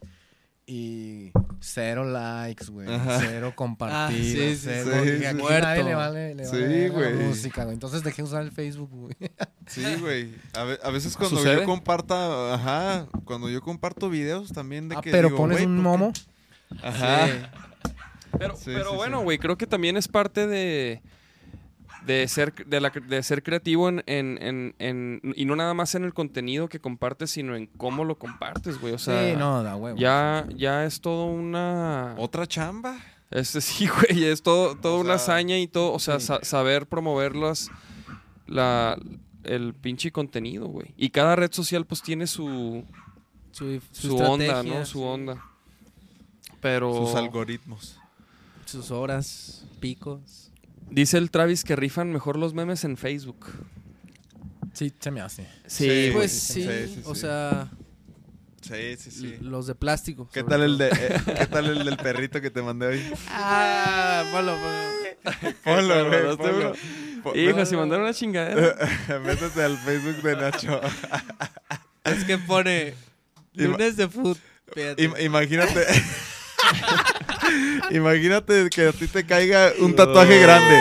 y cero likes, güey. Cero compartidos. sí, sí, cero- sí, sí. aquí Muerto. nadie le vale, le Sí, vale verga la güey. música, güey. Entonces dejé usar el Facebook, güey. Sí, güey. A, ve- a veces cuando ¿Sucede? yo comparta, ajá, cuando yo comparto videos también de Ah, que pero digo, pones un momo. Ajá. Pero, Sí, pero sí, bueno, sí. güey, creo que también es parte de... de ser, de, la- de ser creativo en, en- en- en- y no nada más en el contenido que compartes, sino en cómo lo compartes, güey. O sea, sí, no, da huevo. ya, ya es todo una... ¿Otra chamba? Este sí, güey, es todo, toda O una sea, hazaña y todo, o sea, sa- saber promover las, la, el pinche contenido, güey. Y cada red social pues tiene su, Su, su su onda, ¿no? Su sí. onda. Pero Sus algoritmos. Sus horas, picos. Dice el Travis que rifan mejor los memes en Facebook. Sí, se me hace. Sí, Sí. Pues sí, sí, sí, sí, o sea, Sí, sí, sí. los de plástico. ¿Qué tal el de eh, qué tal el del perrito que te mandé hoy? Ah, ponlo, ponlo. Ponlo, güey, mandaste ponlo. Po- Hijo, si mandaron una chingadera. Métete al Facebook de Nacho. Es que pone lunes de food. Im- imagínate. imagínate que a ti te caiga un tatuaje grande.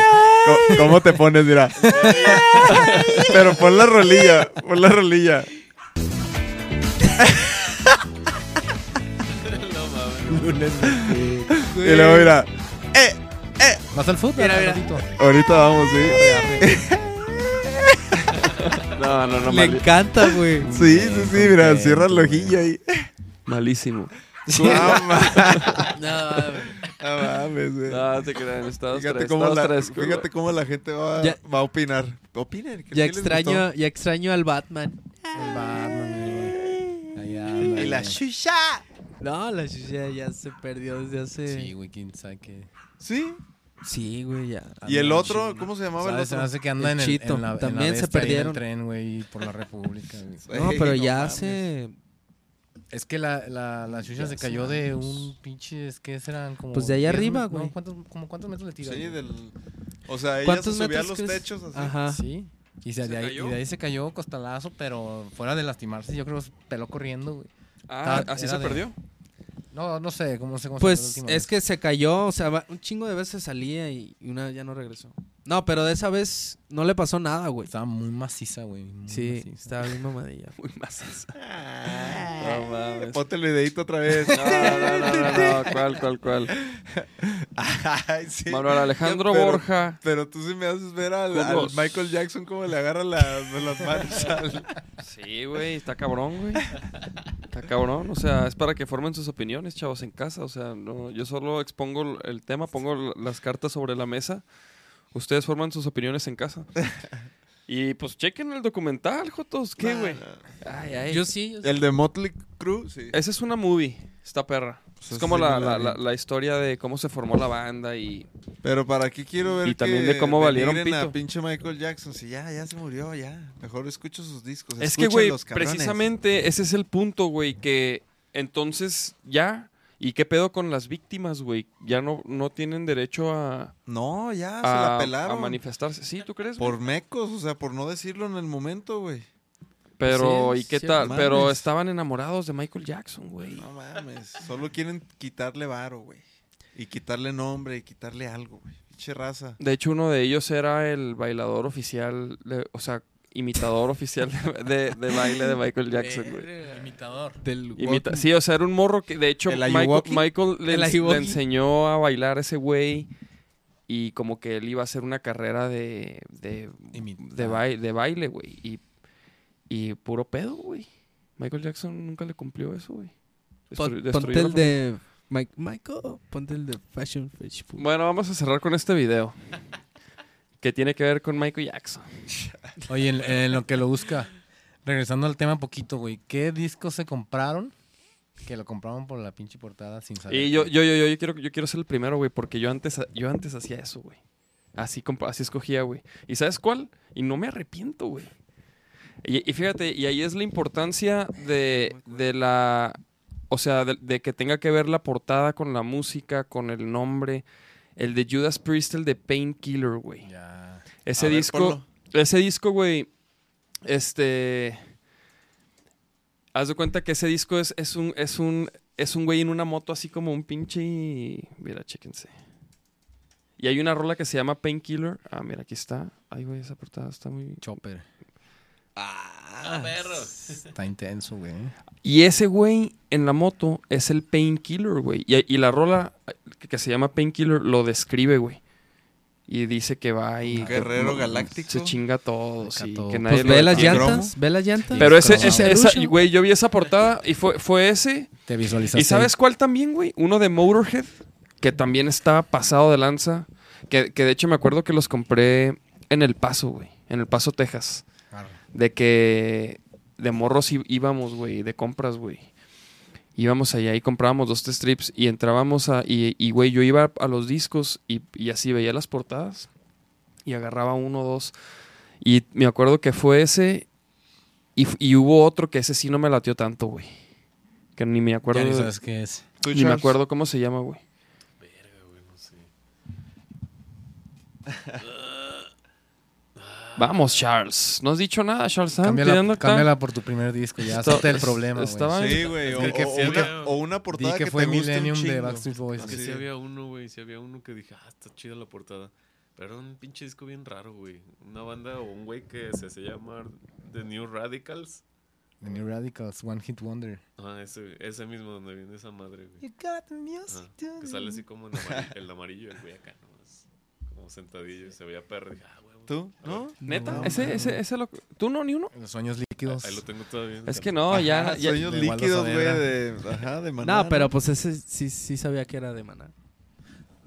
¿Cómo te pones? Mira. Pero pon la rolilla. Pon la rolilla. Y luego mira. ¿Vas al fútbol? Mira, mira. Ahorita vamos, sí. No, no, no, Le mali- encanta, güey. Sí, sí, sí. Mira, cierra el ojillo ahí. malísimo. No mames. No, No mames, güey. No, te crean, Estados Fíjate tres, cómo, Estados la, tres, fíjate cómo la gente va, Ya- va a opinar. Opinen. ¿qué- ya extraño, ya extraño al Batman. El Batman, güey. Y la shusha. No, la chucha ya se perdió desde hace. Sí, güey, quién sabe qué. Sí. Sí, güey, ya. ¿Y el otro? ¿Cómo se llamaba el ¿Sabes? Se me otro? hace que anda El en, el, en la, en la También se ahí en el perdieron. tren, güey, por la República. güey. No, pero no ya mames. hace. Es que la, la, la chucha Ya se cayó de años. un pinche, es que serán como... Pues de ahí 10 arriba, no, güey. ¿cuántos, como ¿Cuántos metros le tira? Sí, del... O sea, ella se ¿Cuántos subía a los crees? techos así. Ajá. Sí. Y, se- ¿Se de ahí, cayó? y de ahí se cayó costalazo, pero fuera de lastimarse, yo creo que se peló corriendo, güey. Ah, Estaba- ¿así se de- perdió? No, no sé, cómo se cómo se Pues última es vez. que se cayó, o sea, va- un chingo de veces salía y y una ya no regresó. No, pero de esa vez no le pasó nada, güey. Estaba muy maciza, güey. muy Sí, maciza. estaba bien mamadilla. Muy macizo. Ah. No mames. Ponte el videito otra vez. No, no, no, no, no, ¿cuál, cuál, cuál? Ay, sí. Manuel Alejandro Pero- Borja. Pero tú sí me haces ver al, al. Michael Jackson como le agarra las, las manos al... Sí, güey, está cabrón, güey. Está cabrón, o sea, es para que formen sus opiniones, chavos, en casa. O sea, no, yo solo expongo el tema, pongo las cartas sobre la mesa. Ustedes forman sus opiniones en casa. Y pues chequen el documental, Jotos. ¿Qué, güey? Ay, ay. Yo sí, yo sí. El de Motley Crue, sí. Esa es una movie, esta perra. Pues es como la, la historia de cómo se formó la banda y... Pero para qué quiero ver Y también de cómo valieron denigren a pito. pinche Michael Jackson. Si ya, ya se murió, ya. Mejor escucho sus discos. Es que, güey, precisamente ese es el punto, güey, que entonces ya... ¿Y qué pedo con las víctimas, güey? Ya no, no tienen derecho a, No, ya, se a, la a pelaron. manifestarse. Sí, ¿tú crees? güey? Por mecos, o sea, por no decirlo en el momento, güey. Pero, Sí, ¿y qué sí, tal? Pero estaban enamorados de Michael Jackson, güey. No mames. Solo quieren quitarle varo, güey. Y quitarle nombre y quitarle algo, güey. Pinche raza. De hecho, uno de ellos era el bailador oficial, de- o sea, imitador oficial de, de- de baile de Michael Jackson, güey. Imitador. Del Imita- sí, o sea, era un morro que, de hecho, ¿El Michael, le, enseñó a bailar a ese güey y como que él iba a hacer una carrera de, de, de, bai- de baile, güey. Y, y puro pedo, güey. Michael Jackson nunca le cumplió eso, güey. Pon- ponte el de Mike- Michael, ponte el de Fashion Food. Bueno, vamos a cerrar con este video. que tiene que ver con Michael Jackson. Oye, en, en lo que lo busca, regresando al tema poquito, güey, ¿qué discos se compraron? Que lo compraron por la pinche portada sin saber. Y yo, yo, yo, yo, yo quiero, yo quiero ser el primero, güey, porque yo antes, yo antes hacía eso, güey. Así, así escogía, güey. ¿Y sabes cuál? Y no me arrepiento, güey. Y, y fíjate, y ahí es la importancia de, de la... O sea, de, de que tenga que ver la portada con la música, con el nombre. El de Judas Priest, el de Painkiller, güey. Ya. Ese A disco, ese disco, güey, este, haz de cuenta que ese disco es, es un, es un, es un güey en una moto así como un pinche, mira, chéquense. Y hay una rola que se llama Painkiller. Ah, mira, aquí está. Ay, güey, esa portada está muy... Chopper. Ah, perro. Está intenso, güey. Y ese güey en la moto es el Painkiller, güey. Y, y la rola que, se llama Painkiller lo describe, güey. y dice que va y... Guerrero Galáctico. Se chinga todo, sí, que nadie Pues lo ve las llantas, ve las llantas. Pero ese, ese- esa, güey, yo vi esa portada y fue, fue ese. Te visualizaste. ¿Y sabes cuál también, güey? Uno de Motorhead, que también estaba pasado de lanza. Que, que de hecho me acuerdo que los compré en El Paso, güey. En El Paso, Texas. De que de morros íbamos, güey, de compras, güey. Íbamos allá y comprábamos dos tres strips y entrábamos a... Y, güey, yo iba a los discos y, y así veía las portadas y agarraba uno o dos. Y me acuerdo que fue ese y, hubo otro que ese sí no me latió tanto, güey. Que ni me acuerdo... Ya ni de- sabes qué es. ¿Tú, ni me acuerdo cómo se llama, güey. Verga, güey, no sé. Vamos, Charles. No has dicho nada, Charles. Cámbiala, cámbiala por tu primer disco, ya Está- el problema, güey. estaba- Sí, güey. O, que- o- una, o una portada que que, fue te guste un Millennium de. Backstreet Boys. Es que Sí. sí había uno, güey, sí había uno que dije, ah, está chida la portada. Pero era un pinche disco bien raro, güey. Una banda o un güey que se hace llamar The New Radicals. The New Radicals, One Hit Wonder. Ah, ese, ese mismo donde viene esa madre, güey. You got the music Ajá, que sale así como en amarillo, el amarillo, el güey acá, nomás. Como sentadillo, y se veía perro. Dije, ah, güey. ¿Tú? ¿No? ¿Neta? No, ese, ese, ese lo... ¿Tú no, ni uno? Los sueños líquidos. Ahí lo tengo todavía. Es que no, ya... Ajá, ya- Sueños líquidos, güey, de... Ajá, de maná. No, pero pues ese sí, sí sabía que era de maná.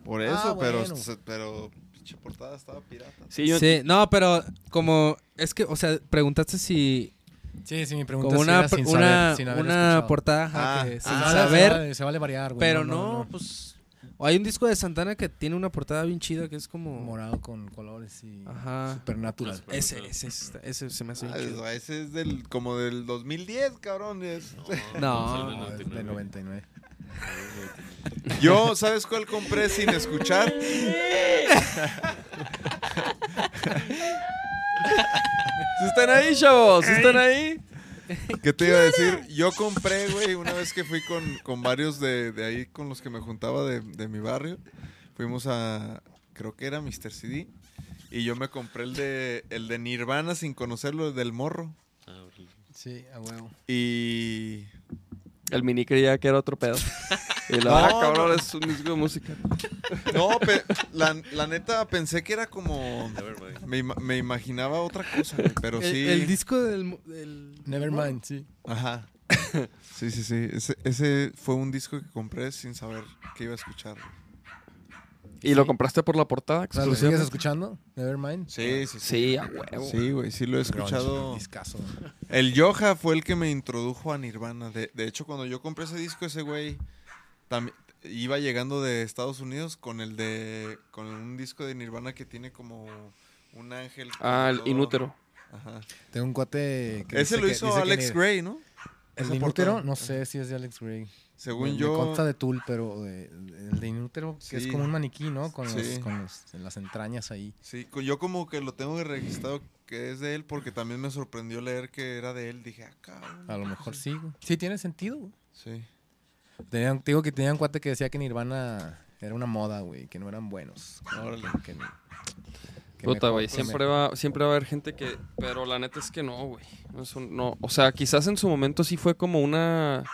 Por Ah, eso, pero... bueno. Pero... Pinche portada estaba pirata. Sí, yo... Sí, no, pero como es que, o sea, preguntaste si Sí, sí, mi pregunta como una era sin una, saber, sin haber una portada ajá, Ah, que sin ah, Se saber, vale, se vale variar, güey. pero no, pues o hay un disco de Santana que tiene una portada bien chida que es como Morado con colores y Ajá. supernatural. Ese ese ese, ese se me hace Ah, bien chido. ese es del... Como del 2010, cabrón. es- No, No, es de 99. Yo, ¿sabes cuál compré sin escuchar? ¿Sí están ahí, chavos? ¿Sí están ahí? ¿Qué te iba a decir? Yo compré, güey, una vez que fui con, con varios de, de ahí con los que me juntaba de, de mi barrio. Fuimos a, creo que era Mr. CD. Y yo me compré el de, el de Nirvana sin conocerlo, el del morro. Ah. Sí, a huevo. Y... El mini creía que era otro pedo. Y la No, ah, cabrón, no. es un disco de música. No, pe- la, la neta pensé que era como... Nevermind. Me, me imaginaba otra cosa, pero el, sí... el disco del, mu- del Nevermind, sí. Ajá. Sí, sí, sí. Ese, ese fue un disco que compré sin saber que iba a escuchar. ¿Y lo compraste por la portada? O sea, ¿Lo sigues escuchando? Nevermind. Sí, sí, sí. Sí, a huevo. Sí, güey, sí lo he escuchado. El Yoja fue el que me introdujo a Nirvana. De, de hecho, cuando yo compré ese disco, ese güey también iba llegando de Estados Unidos con el de con un disco de Nirvana que tiene como un ángel. Ah, el todo- Inútero. Ajá. Tengo un cuate que Ese dice lo que- hizo dice que Alex Nir- Gray, ¿no? ¿El Inútero? No sé si es de Alex Gray. Según me, yo. Me consta de Tool, pero de- de- el de Inútero, que Sí. es como un maniquí, ¿no? Con, Sí. los, con los- las entrañas ahí. Sí, yo como que lo tengo registrado que es de él porque también me sorprendió leer que era de él. Dije, ah, cabrón. A lo mejor sí, güey. Sí, tiene sentido, güey. Sí. Tenían, te digo que tenían un cuate que decía que Nirvana era una moda, güey, que no eran buenos. Órale. Que, que- que Puta, güey. Siempre va, siempre va a haber gente que. Pero la neta es que no, güey. No. O sea, quizás en su momento sí fue como una.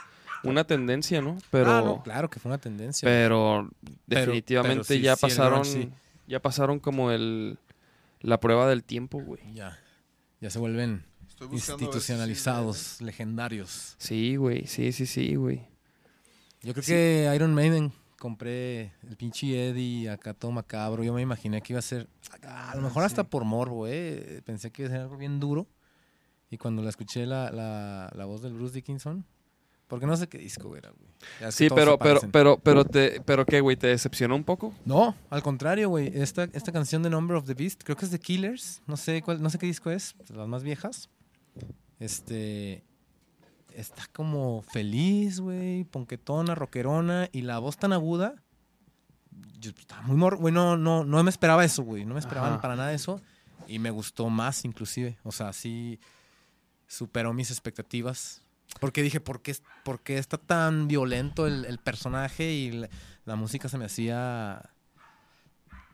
Una tendencia, ¿no? Pero. Ah, no, claro que fue una tendencia. Pero Pero- definitivamente pero sí, ya sí, pasaron. sí. Ya pasaron como el. La prueba del tiempo, güey. Ya. Ya se vuelven si institucionalizados, legendarios. Sí, güey. Sí, sí, sí, güey. Yo creo Sí. que Iron Maiden compré el pinche Eddie acá todo macabro. Yo me imaginé que iba a ser, a lo mejor hasta por morbo, eh. Pensé que iba a ser algo bien duro. Y cuando la escuché la, la, la voz del Bruce Dickinson, porque no sé qué disco era, güey. Ya Sí, pero, pero, pero, pero, te, pero qué, güey, ¿te decepcionó un poco? No, al contrario, güey. Esta, esta canción de Number of the Beast, creo que es de Killers. No sé cuál, no sé qué disco es, de las más viejas. Este. Está como feliz, güey, ponquetona, rockerona, y la voz tan aguda. Yo, estaba muy mor güey, no, no, no me esperaba eso, güey. No me esperaba Ajá. para nada eso. Y me gustó más, inclusive. O sea, sí superó mis expectativas. Porque dije, ¿por qué, por qué está tan violento el, el personaje? Y la, la música se me hacía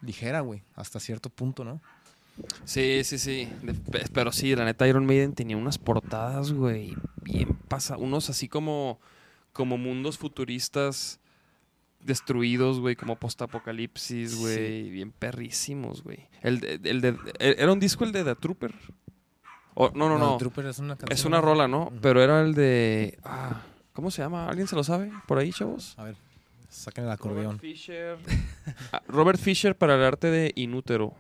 ligera, güey, hasta cierto punto, ¿no? Sí, sí, sí. De- pero sí, la neta, Iron Maiden tenía unas portadas, güey, bien pasa. Unos así como, como mundos futuristas destruidos, güey, como post-apocalipsis, güey, bien perrísimos, güey. El, el de, ¿Era un disco el de The Trooper? O- no, no, no. Trooper es una canción. Es una rola, ¿no? Pero era el de... Ah, ¿Cómo se llama? ¿Alguien se lo sabe? ¿Por ahí, chavos? A ver, saquen el acordeón. Robert Fisher. Ah, Robert Fisher para el arte de Inútero.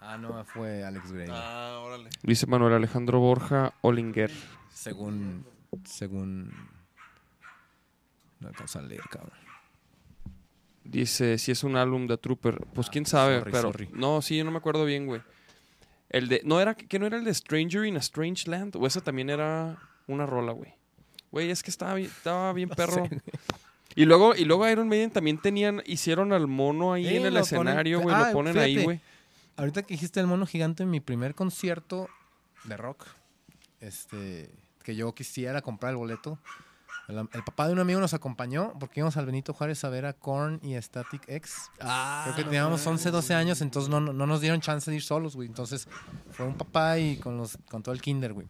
Ah, no, fue Alex Gray. Ah, órale. Dice Manuel Alejandro Borja Olinger. Según. Según. No alcanza a leer, cabrón. Dice si es un álbum de Trooper. Pues quién sabe, sorry, pero. sorry. No, sí, yo no me acuerdo bien, güey. El de. ¿No era que no era el de Stranger in a Strange Land? O esa también era una rola, güey. Güey, es que estaba bien, estaba bien perro. y luego, y luego Iron Maiden también tenían, hicieron al mono ahí en el escenario, güey. Ah, lo ponen ahí, güey. Ahorita que dijiste el mono gigante, mi primer concierto de rock, este, que yo quisiera comprar el boleto. El, el papá de un amigo nos acompañó porque íbamos al Benito Juárez a ver a Korn y a Static X. Ah, Creo que teníamos 11, 12 años, entonces no, no no nos dieron chance de ir solos, güey. Entonces fue un papá y con, los, con todo el kinder, güey.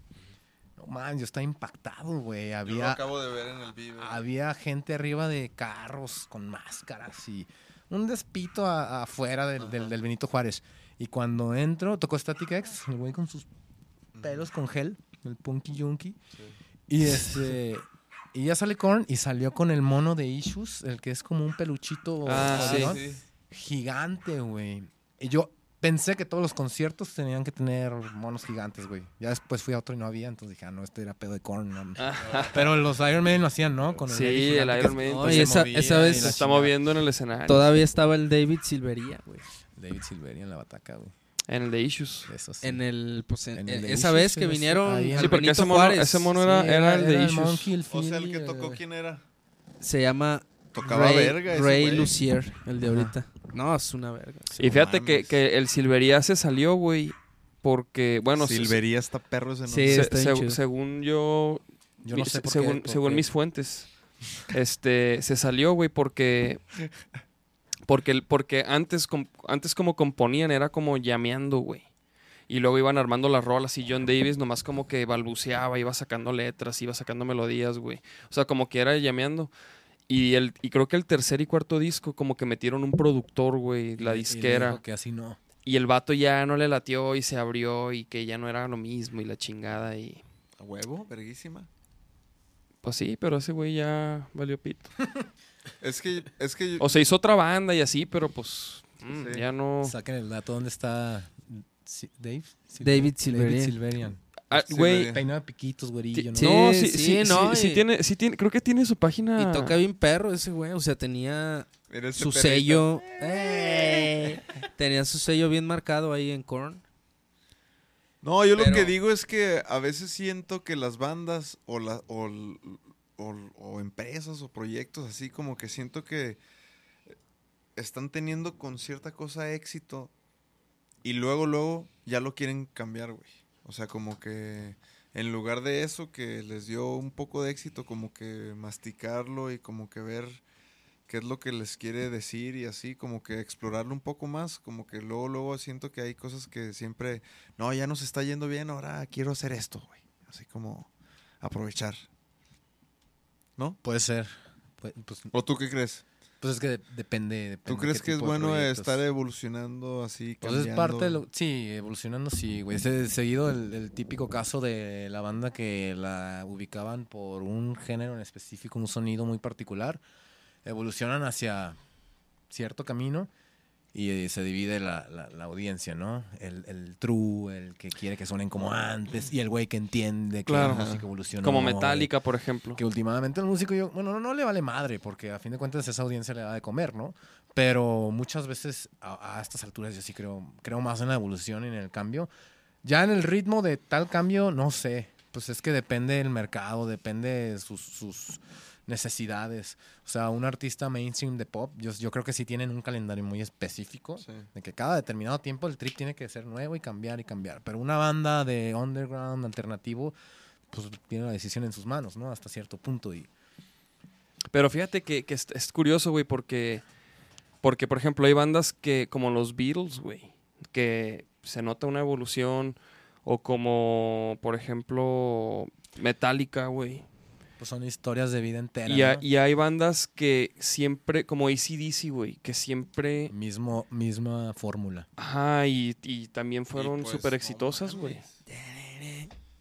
No man, yo estaba impactado, güey. Yo lo Había, acabo de ver en el video. había gente arriba de carros con máscaras y un despito a- afuera del, del- del Benito Juárez. Y cuando entro, tocó Static X, el güey con sus pelos con gel, el punky junkie. Y este. Y ya sale Korn y salió con el mono de Issues, el que es como un peluchito Ah, sí. gigante, güey. Y yo pensé que todos los conciertos tenían que tener monos gigantes, güey. Ya después fui a otro y no había, entonces dije, ah, no, este era pedo de Korn. no. Pero los Iron Maiden lo hacían, ¿no? Con Sí, Eddie el Iron Maiden, pues, esa, movía esa y vez Se está chingada. moviendo en el escenario. todavía estaba el David Silvería, güey. David Silveri en la bataca, güey. En el de Issues. Eso sí. En el, pues, en- En el en- de esa Issues, vez sí, que sí, vinieron ahí Sí, porque ese mono, Juárez, ese mono era, Sí, era el de el Issues. Monkey, el O sea, el que tocó, eh, ¿quién era? se llama Tocaba Ray, verga ese Ray. Lucier, el de ahorita. No, es una verga. Y No fíjate que, que el Silvería se salió, güey, porque, bueno, se- Silvería está perro ese Sí, nombre. se- está bien se- chido. según yo, Yo no mi- sé por según, qué, por según qué. mis fuentes, este, se salió, güey, porque, porque, el- porque antes, com- antes como componían era como llameando, güey. Y luego iban armando las rolas y John Davis nomás como que balbuceaba, iba sacando letras, iba sacando melodías, güey. O sea, como que era llameando. Y, el, y creo que el tercer y cuarto disco como que metieron un productor, güey, la Y- y disquera. dijo que así no. Y el vato ya no le latió y se abrió y que ya no era lo mismo y la chingada y... ¿A huevo? Verguísima. Pues sí, pero ese güey ya valió pito. Es que, es que O se hizo otra banda y así, pero pues mm, Sí. ya no... Saquen el dato. ¿Dónde está Si- Dave? Sil- David Silverian. Silverian. Ah, güey, Silverian. Peinado de piquitos, güerillo, ¿no? Sí, no, sí, sí, sí, no, sí, sí y- tiene, sí tiene, creo que tiene su página. Y toca bien perro ese güey. O sea, tenía su perrito. sello. ¡Ey! Tenía su sello bien marcado ahí en Korn. No, yo lo que digo es que a veces siento que las bandas o, la, o, o- o empresas o proyectos así como que siento que están teniendo con cierta cosa éxito y luego, luego ya lo quieren cambiar, güey. O sea, como que en lugar de eso que les dio un poco de éxito, como que masticarlo y como que ver qué es lo que les quiere decir y así, como que explorarlo un poco más, como que luego, luego siento que hay cosas que siempre, no, ya nos está yendo bien, ahora quiero hacer esto, güey. Así como aprovechar. ¿No? Puede ser. Pu- Pues, ¿O tú qué crees? pues es que de- depende, depende. ¿Tú qué crees que es bueno estar evolucionando así? Pues es cambiando? parte de lo... Sí, evolucionando, sí, güey. Seguido el, el típico caso de la banda que la ubicaban por un género en específico, un sonido muy particular. Evolucionan hacia cierto camino y eh, se divide la, la- la audiencia, ¿no? El, el true, el que quiere que suenen como antes y el güey que entiende que Claro. la música evolucionó. Como. Metallica, por ejemplo. Que últimamente el músico, yo, bueno, no, no le vale madre, porque a fin de cuentas esa audiencia le da de comer, ¿no? Pero muchas veces a, a estas alturas yo sí creo, creo más en la evolución y en el cambio. Ya en el ritmo de tal cambio, no sé. Pues es que depende del mercado, depende de sus, sus necesidades. O sea, un artista mainstream de pop, yo, yo creo que sí tienen un calendario muy específico. Sí. De que cada determinado tiempo el trip tiene que ser nuevo y cambiar y cambiar. Pero una banda de underground alternativo, pues tiene la decisión en sus manos, ¿no? Hasta cierto punto. Y Pero fíjate que, que es, es curioso, güey, porque, porque, por ejemplo, hay bandas que, como los Beatles, güey, que se nota una evolución, o como, por ejemplo, Metallica, güey. Pues son historias de vida entera. Y, ha- ¿no? y hay bandas que siempre, como ACDC, güey, que siempre... Mismo, misma fórmula. Ajá, y, y también fueron pues, súper no exitosas, güey.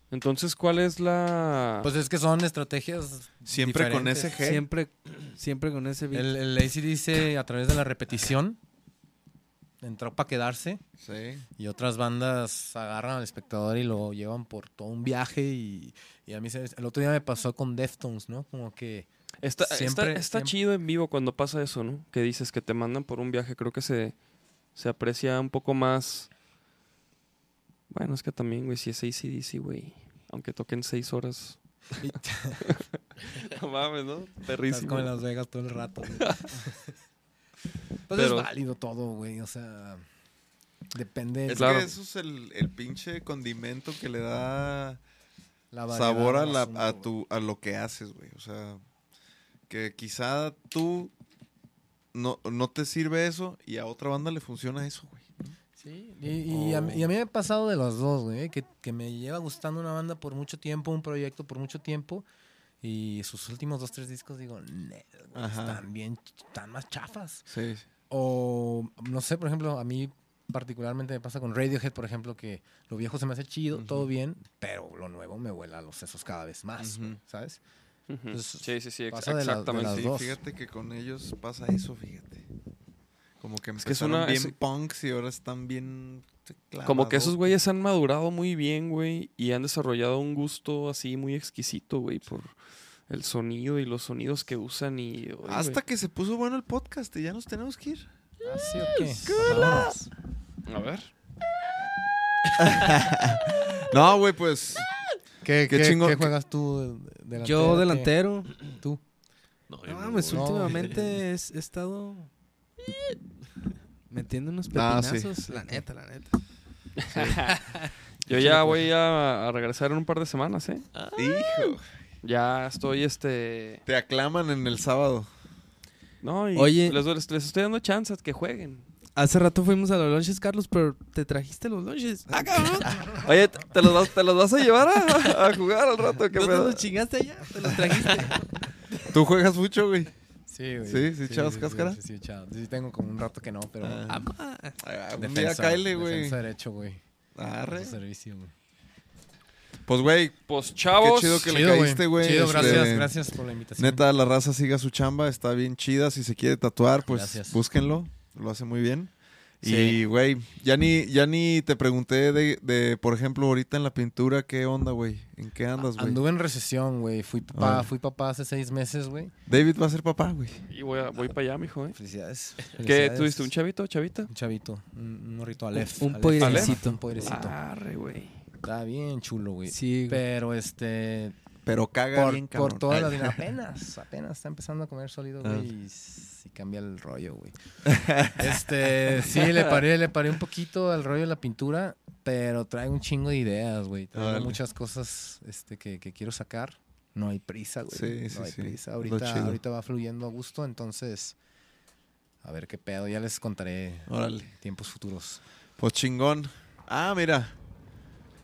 Entonces, ¿cuál es la...? Pues es que son estrategias. Siempre con ese G. Siempre, siempre con ese beat. El, el ACDC a través de la repetición entró para quedarse. Sí. Y otras bandas agarran al espectador y lo llevan por todo un viaje. Y, y a mí se- el otro día me pasó con Deftones, ¿no? Como que. Está, está- siempre- está siempre- chido en vivo cuando pasa eso, ¿no? Que dices que te mandan por un viaje. Creo que se, se aprecia un poco más. Bueno, es que también, güey, si es ACDC, güey. Aunque toquen seis horas. no mames, ¿no? Estás Perrísimo. como en Las Vegas todo el rato. pues Pero- es válido todo, güey. O sea, depende Es Claro. que eso es el, el pinche condimento que le da la sabor a, del la, asunto, a, tu, a lo que haces, güey. O sea, que quizá tú no, no te sirve eso y a otra banda le funciona eso, güey. Sí, y, y a, mí- y a mí me ha pasado de los dos, güey, que, que me lleva gustando una banda por mucho tiempo, un proyecto por mucho tiempo, y sus últimos dos, tres discos digo, "Nel, güey, Ajá. están bien, están más chafas. Sí. O, no sé, por ejemplo, a mí particularmente me pasa con Radiohead, por ejemplo, que lo viejo se me hace chido, todo bien, pero lo nuevo me vuela a los sesos cada vez más, ¿sabes? Pues, sí, sí, sí, ex- pasa de la- de exactamente. las Sí, dos. fíjate que con ellos pasa eso, fíjate. Como que que es empezaron una- bien es- punks y ahora están bien Como que esos güeyes han madurado muy bien, güey, y han desarrollado un gusto así muy exquisito, güey, por el sonido y los sonidos que usan y... oye, Hasta güey. que se puso bueno el podcast y ya nos tenemos que ir. ¿Ah, sí o qué? Vámonos. A ver. No, güey, pues ¿Qué, Qué qué- juegas tú? delantero, Yo qué? delantero. Tú. No, yo No no. últimamente es- he estado metiendo unos Ah, sí. pepinazos. La neta, la neta. Yo ya voy a, a regresar en un par de semanas, ¿eh? hijo, Ya estoy, este... te aclaman en el sábado. No, y Oye. Les, les- les estoy dando chances que jueguen. Hace rato fuimos a los lunches, Carlos, pero te trajiste los lunches. ¡Ah, cabrón! Oye, ¿te te los, vas, te los vas a llevar a, a jugar al rato? ¿Qué ¿No te los chingaste allá? ¿Te los trajiste? ¿Tú juegas mucho, güey? Sí, güey. ¿Sí? ¿Sí echabas cáscara? Sí, sí, echaba. Sí, tengo como un rato que no, pero... Ah. Amá. Ah, Un defensa, día cáele, güey. Defensa derecho, güey. Arre. Defensa servicio, güey. Pues, güey, Pues qué chavos. chido que le Chido, caíste, güey. Chido, Este, gracias, gracias por la invitación. Neta, la raza siga su chamba, está bien chida. Si se quiere tatuar, pues Gracias. búsquenlo. Lo hace muy bien. Sí. Y, güey, ya ni, ya ni te pregunté de, de, por ejemplo, ahorita en la pintura, ¿qué onda, güey? ¿En qué andas, güey? Anduve en recesión, güey. Fui papá, Ah. fui papá hace seis meses, güey. David va a ser papá, güey. Y voy, a- voy para allá, mijo, ¿eh? Felicidades. ¿Qué tuviste? ¿Un chavito, chavita? Un chavito. Un, un morrito Aleph. Un Aleph. poirecito. Un poirecito. Arre, güey. Está bien chulo, güey. Sí, güey. Pero este. Pero caga Por, bien, por cabrón. toda Ay. la vida. Apenas, apenas está empezando a comer sólido, Ah. güey. Y, y cambia el rollo, güey. este, sí, le paré, le paré un poquito al rollo de la pintura, pero trae un chingo de ideas, güey. Trae muchas cosas este, que, que quiero sacar. No hay prisa, güey. Sí, no sí, hay sí. prisa. Ahorita, ahorita va fluyendo a gusto, entonces. A ver qué pedo. Ya les contaré Órale. tiempos futuros. Pues chingón. Ah, mira.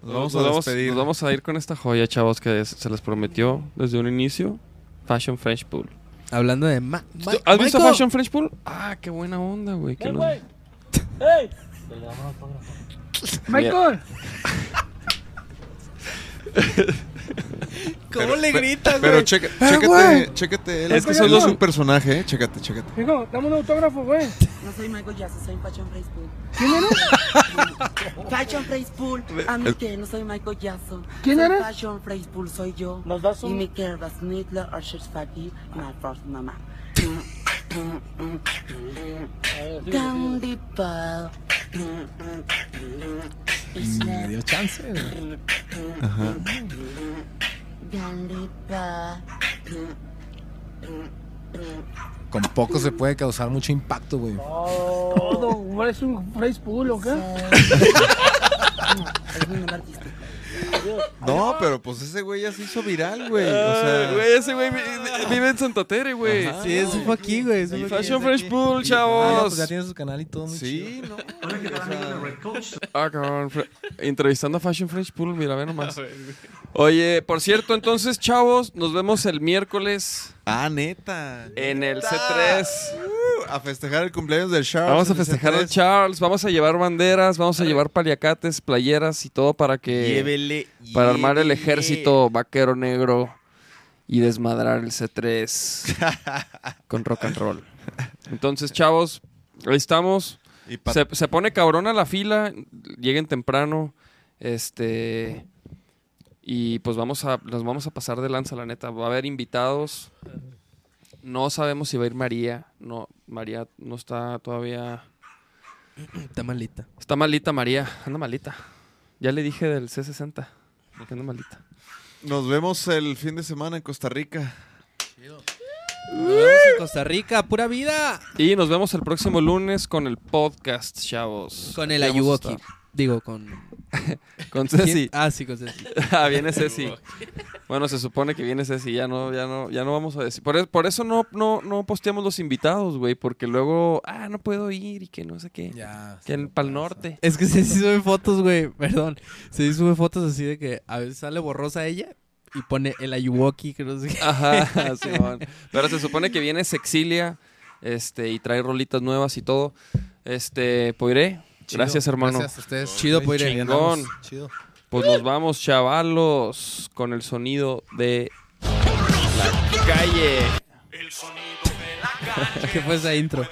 Nos vamos nos, a vamos, despedir. nos vamos a ir con esta joya, chavos, que es- se les prometió desde un inicio. Fashion French Pool. Hablando de... Ma ¿Tú- Ma- ¿Has visto. Fashion French Pool? Ah, qué buena onda, güey. que lo- Michael, ¿Cómo le Pe- gritas, Pero güey? checa, Ah, chécate, chécate. Él Es que es son los- un personaje, eh. Chécate, chécate. hijo, dame un autógrafo, güey. No soy Michael Jackson, soy Fashion Phrase Pool. ¿Quién eres? Fashion Phrase Pool. A mí que no soy Michael Jackson. ¿Quién soy eres? Fashion Phrase Pool, soy yo. ¿Nos das Y un- mi kerba Snidler, Usher Spaghetti, my first mamá. Candy Pal. Me dio chance, Pal. Con poco se puede causar mucho impacto, güey. Todo, ¿eres un face pool o qué? Es mi nombre artístico. No, pero pues ese güey ya se hizo viral, güey. O sea, güey, ese güey vi- vive en Santa Tere, güey. Ajá. Sí, eso fue aquí, güey. eso fue aquí, Fashion es Fresh aquí. Pool, Ah, no, chavos. pues ya tiene su canal y todo muy chido. sí, no. Ah, cabrón. Fre- Entrevistando a Fashion French Pool, mira, ve nomás. Oye, por cierto, entonces, chavos, nos vemos el miércoles Ah, neta. en el C3. A festejar el cumpleaños del Charles. Vamos a festejar al C3. Charles, vamos a llevar banderas, vamos a llevar paliacates, playeras y todo para que Llévele, para armar el ejército vaquero negro y desmadrar el C3 con rock and roll. Entonces, chavos, ahí estamos. Y Se, se pone cabrona la fila, lleguen temprano, este y pues vamos a nos vamos a pasar de lanza la neta, va a haber invitados. No sabemos si va a ir María, no María no está todavía Está malita. está malita María, anda malita. Ya le dije del C60 que anda malita. Nos vemos el fin de semana en Costa Rica. Nos vemos en Costa Rica, pura vida. Y nos vemos el próximo lunes con el podcast, chavos. Con el Ayuwoki. Digo, con. Con Ceci. Ah, sí, con Ceci. Ah, viene Ceci. Bueno, se supone que viene Ceci, ya no, ya no, ya no vamos a decir. Por, e- por eso no, no, no posteamos los invitados, güey, porque luego, ah, no puedo ir y que no sé qué. Ya. Que en Pal Norte. Es que Ceci sube fotos, güey. Perdón. Ceci sube fotos así de que a veces sale borrosa ella y pone el Ayuwoki, que no sé qué. Ajá, Simón. Pero se supone que viene Sexilia, este, y trae rolitas nuevas y todo. Este, Poiré, Chido. gracias, hermano. Gracias a ustedes. Chido, Muy pues, chingón. Chido. Pues nos vamos, chavalos, con el sonido de la calle. El sonido de la calle ¿Qué fue esa intro?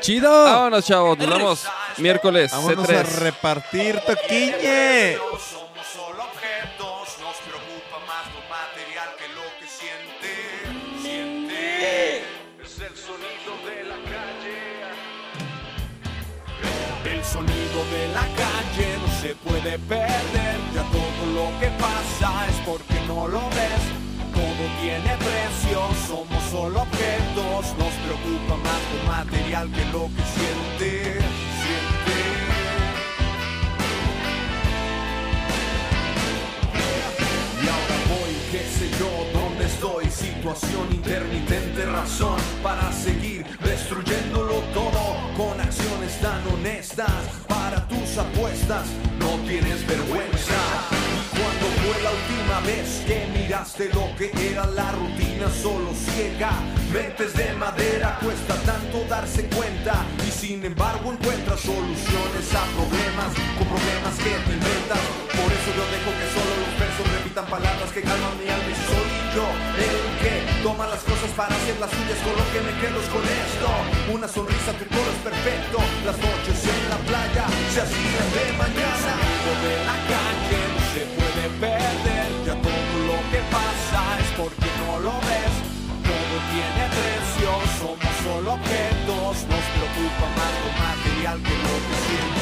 ¡Chido! Vámonos, chavos, nos vemos miércoles Vámonos a C3. repartir toquiñe. Se puede perder. Ya todo lo que pasa es porque no lo ves. Todo tiene precio, somos solo objetos. Nos preocupa más lo material que lo que siente. Siente. Y ahora voy, qué sé yo, dónde estoy. Situación intermitente, razón para seguir destruyéndolo todo con acciones tan honestas. Apuestas, no tienes vergüenza. Y cuando fue la última vez que miraste lo que era la rutina solo ciega? Mentes de madera, cuesta tanto darse cuenta. Y sin embargo, encuentras soluciones a problemas con problemas que te inventas. Por eso yo dejo que solo los versos repitan palabras que calman mi alma y yo el que toma las cosas para hacer las suyas con lo que me quedo con esto. Una sonrisa, tu coro es perfecto. Las noches en la playa se hacían de mañana. El de la calle no se puede perder. Ya todo lo que pasa es porque no lo ves. Todo tiene precio, somos solo objetos. Nos preocupa más lo material que lo que siente.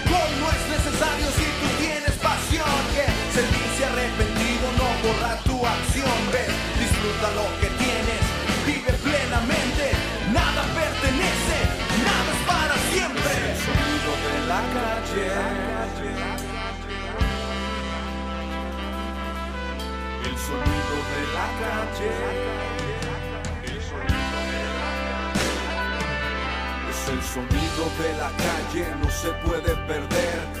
borra tu acción, ves, disfruta lo que tienes, vive plenamente, nada pertenece, nada es para siempre. El sonido de la calle. El sonido de la calle. El sonido de la es el sonido de la calle, no se puede perder.